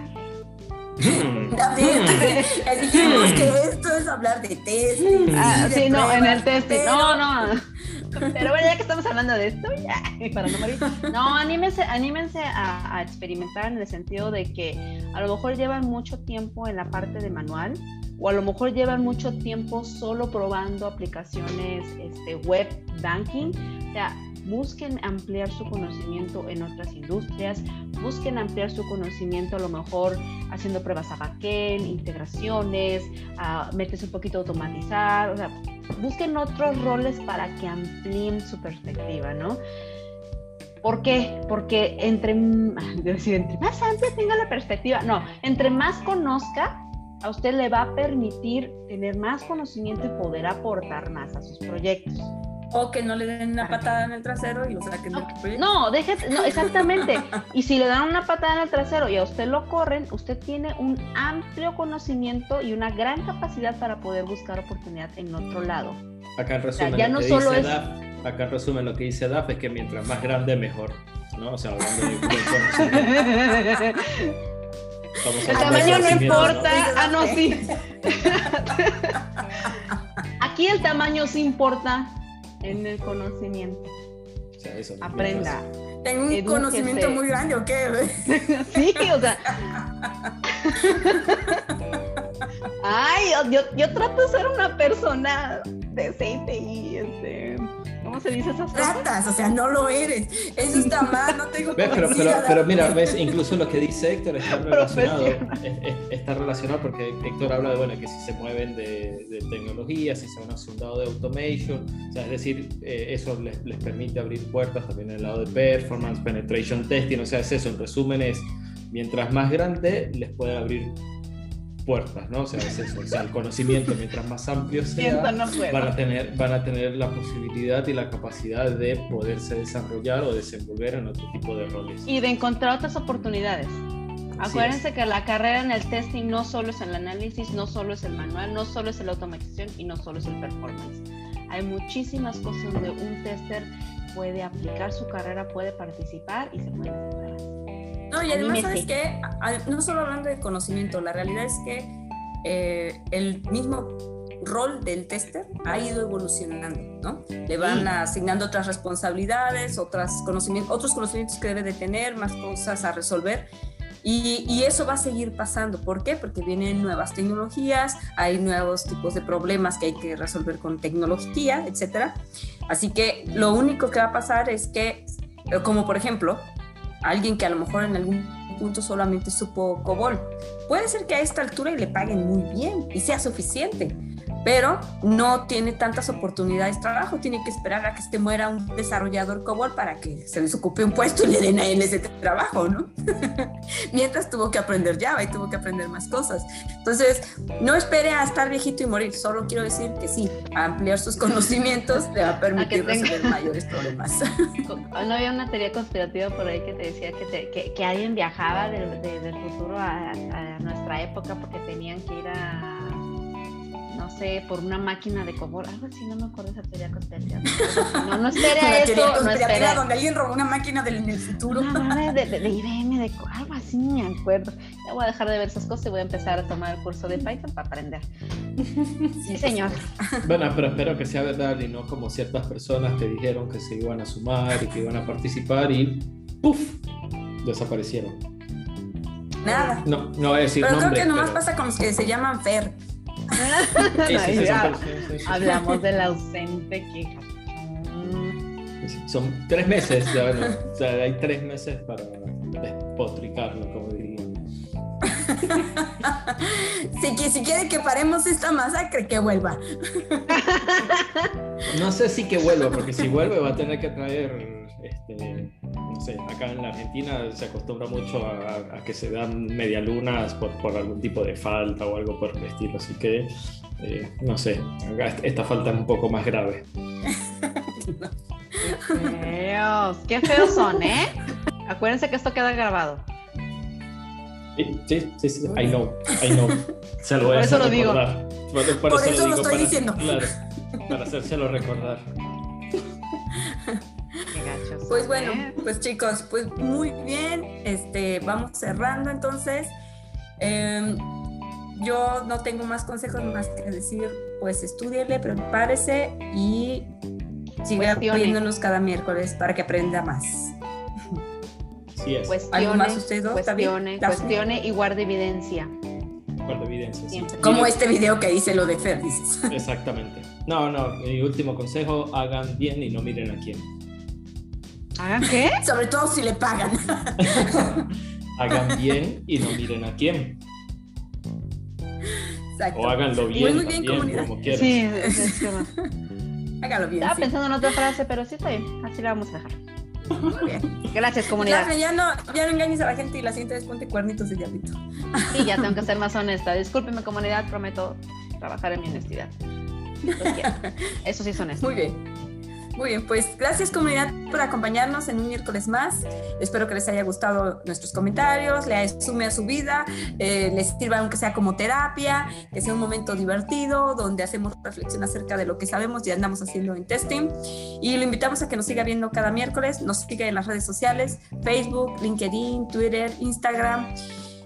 También dijimos que esto es hablar de testing. Ah, sí, no, en el testing. No, no. Pero bueno, ya que estamos hablando de esto, ya, para no morir. No, anímense, anímense a, experimentar en el sentido de que a lo mejor llevan mucho tiempo en la parte de manual o a lo mejor llevan mucho tiempo solo probando aplicaciones este, web banking. O sea, busquen ampliar su conocimiento en otras industrias, busquen ampliar su conocimiento a lo mejor haciendo pruebas a backend, integraciones, a meterse un poquito a automatizar, o sea, busquen otros roles para que amplíen su perspectiva, ¿no? ¿Por qué? Porque entre, entre más amplia tenga la perspectiva, no, entre más conozca, a usted le va a permitir tener más conocimiento y poder aportar más a sus proyectos. O que no le den una patada en el trasero y lo saquen del proyecto. No, déjese, no, exactamente. y si le dan una patada en el trasero y a usted lo corren, usted tiene un amplio conocimiento y una gran capacidad para poder buscar oportunidad en otro lado. Acá en resumen, ya no solo es... acá en resumen lo que dice DAF es que mientras más grande, mejor. ¿no? O sea, hablando de, conocimiento. el tamaño no importa. Ah, no, sí. Aquí el tamaño sí importa en el conocimiento. Aprenda. Tengo un conocimiento muy grande, ¿o qué? sí, o sea. Ay, yo, yo, trato de ser una persona decente y este ¿Cómo se dice esas cosas? o sea, no lo eres. Eso está mal, no tengo ¿Ves? Pero, pero, pero, mira, ves, incluso lo que dice Héctor está relacionado, está relacionado porque Héctor habla de, bueno, que si se mueven de, de tecnología, si se van a un lado de automation, o sea, es decir, eh, eso les, les permite abrir puertas también en el lado de performance, penetration testing, o sea, es eso, en resumen es, mientras más grande, les puede abrir puertas, ¿no? O sea, es eso, o sea, el conocimiento mientras más amplio sea, van, a tener, van a tener la posibilidad y la capacidad de poderse desarrollar o desenvolver en otro tipo de roles. Y de encontrar otras oportunidades. Acuérdense que la carrera en el testing no solo es el análisis, no solo es el manual, no solo es la automatización y no solo es el performance. Hay muchísimas cosas donde un tester puede aplicar su carrera, puede participar y se puede desarrollar. No, y además, ¿sabes qué? No solo hablando de conocimiento, la realidad es que eh, el mismo rol del tester ha ido evolucionando, ¿no? Le van asignando otras responsabilidades, otras conocimientos, otros conocimientos que debe de tener, más cosas a resolver. Y, y, eso va a seguir pasando. ¿Por qué? Porque vienen nuevas tecnologías, hay nuevos tipos de problemas que hay que resolver con tecnología, etc. Así que lo único que va a pasar es que, como por ejemplo, alguien que a lo mejor en algún punto solamente supo COBOL. Puede ser que a esta altura le paguen muy bien y sea suficiente, pero no tiene tantas oportunidades de trabajo, tiene que esperar a que se muera un desarrollador COBOL para que se les ocupe un puesto y le den a él ese trabajo, ¿no? Mientras tuvo que aprender Java y tuvo que aprender más cosas. Entonces, no espere a estar viejito y morir, solo quiero decir que sí, ampliar sus conocimientos le va a permitir resolver mayores problemas. ¿No había una teoría conspirativa por ahí que te decía que, que, alguien viajaba del, futuro a nuestra época porque tenían que ir a sé, por una máquina de cobor, algo así, no me acuerdo esa teoría conspirativa. No, no espera eso, no espera. donde alguien robó una máquina del, en el futuro. de, de, de, IBM, de algo así, me acuerdo. Ya voy a dejar de ver esas cosas y voy a empezar a tomar el curso de Python para aprender. Sí, señor. Bueno, pero espero que sea verdad y no como ciertas personas que dijeron que se iban a sumar y que iban a participar y ¡puf! desaparecieron. Nada. No, no voy a decir Pero creo que nomás pasa con los que se llaman Fer. Hablamos del ausente que son tres meses, ya, bueno, o sea, hay tres meses para despotricarlo, como dirían. si, si quiere que paremos esta masacre, que vuelva. no sé si que vuelva, porque si vuelve va a tener que traer, este, sé, acá en la Argentina se acostumbra mucho a, que se dan medialunas por, por algún tipo de falta o algo por el estilo, así que, eh, no sé, esta falta es un poco más grave. Qué feos, qué feos son, ¿eh? Acuérdense que esto queda grabado. Sí, sí, sí, I know, I know. Se lo voy a hacer eso lo digo. Por, por, eso, eso, lo, estoy para, diciendo. Claro, para hacérselo recordar. Pues bueno, pues chicos, pues muy bien. Este, vamos cerrando entonces. Eh, yo no tengo más consejos más que decir, pues estudiele, prepárese y siga viéndonos cada miércoles para que aprenda más. Sí es. Cuestione, ¿Algo más usted Cuestione, cuestione y guarde evidencia. Guarde evidencia, sí. Como este video que hice lo de Fer, Exactamente. No, no, mi último consejo, hagan bien y no miren a quién. ¿Hagan qué? Sobre todo si le pagan. hagan bien y no miren a quién. Exacto. O háganlo bien, muy bien, como quieran. Sí, es, es, Hágalo bien. Estaba pensando en otra frase, pero sí está bien. Así la vamos a dejar. Muy bien. Gracias, comunidad. ya, no, ya no engañes a la gente y la siguiente vez ponte cuernitos de diablito. Sí, ya tengo que ser más honesta. Discúlpeme, comunidad, prometo trabajar en mi honestidad. Eso sí es honesto. Muy bien. Muy bien, pues gracias comunidad por acompañarnos en un miércoles más. Espero que les haya gustado nuestros comentarios, le sume a su vida, eh, les sirva aunque sea como terapia, que sea un momento divertido donde hacemos reflexión acerca de lo que sabemos y andamos haciendo en testing. Y lo invitamos a que nos siga viendo cada miércoles, nos siga en las redes sociales, Facebook, LinkedIn, Twitter, Instagram.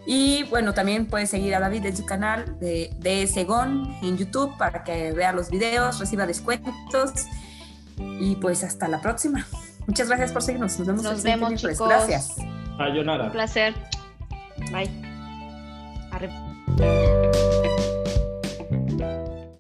Y bueno, también puede seguir a David en su canal de, de en YouTube para que vea los videos, reciba descuentos y pues hasta la próxima. Muchas gracias por seguirnos. Nos vemos. Nos vemos, chicos. Gracias. Sayonara. Un placer. Bye. Arre.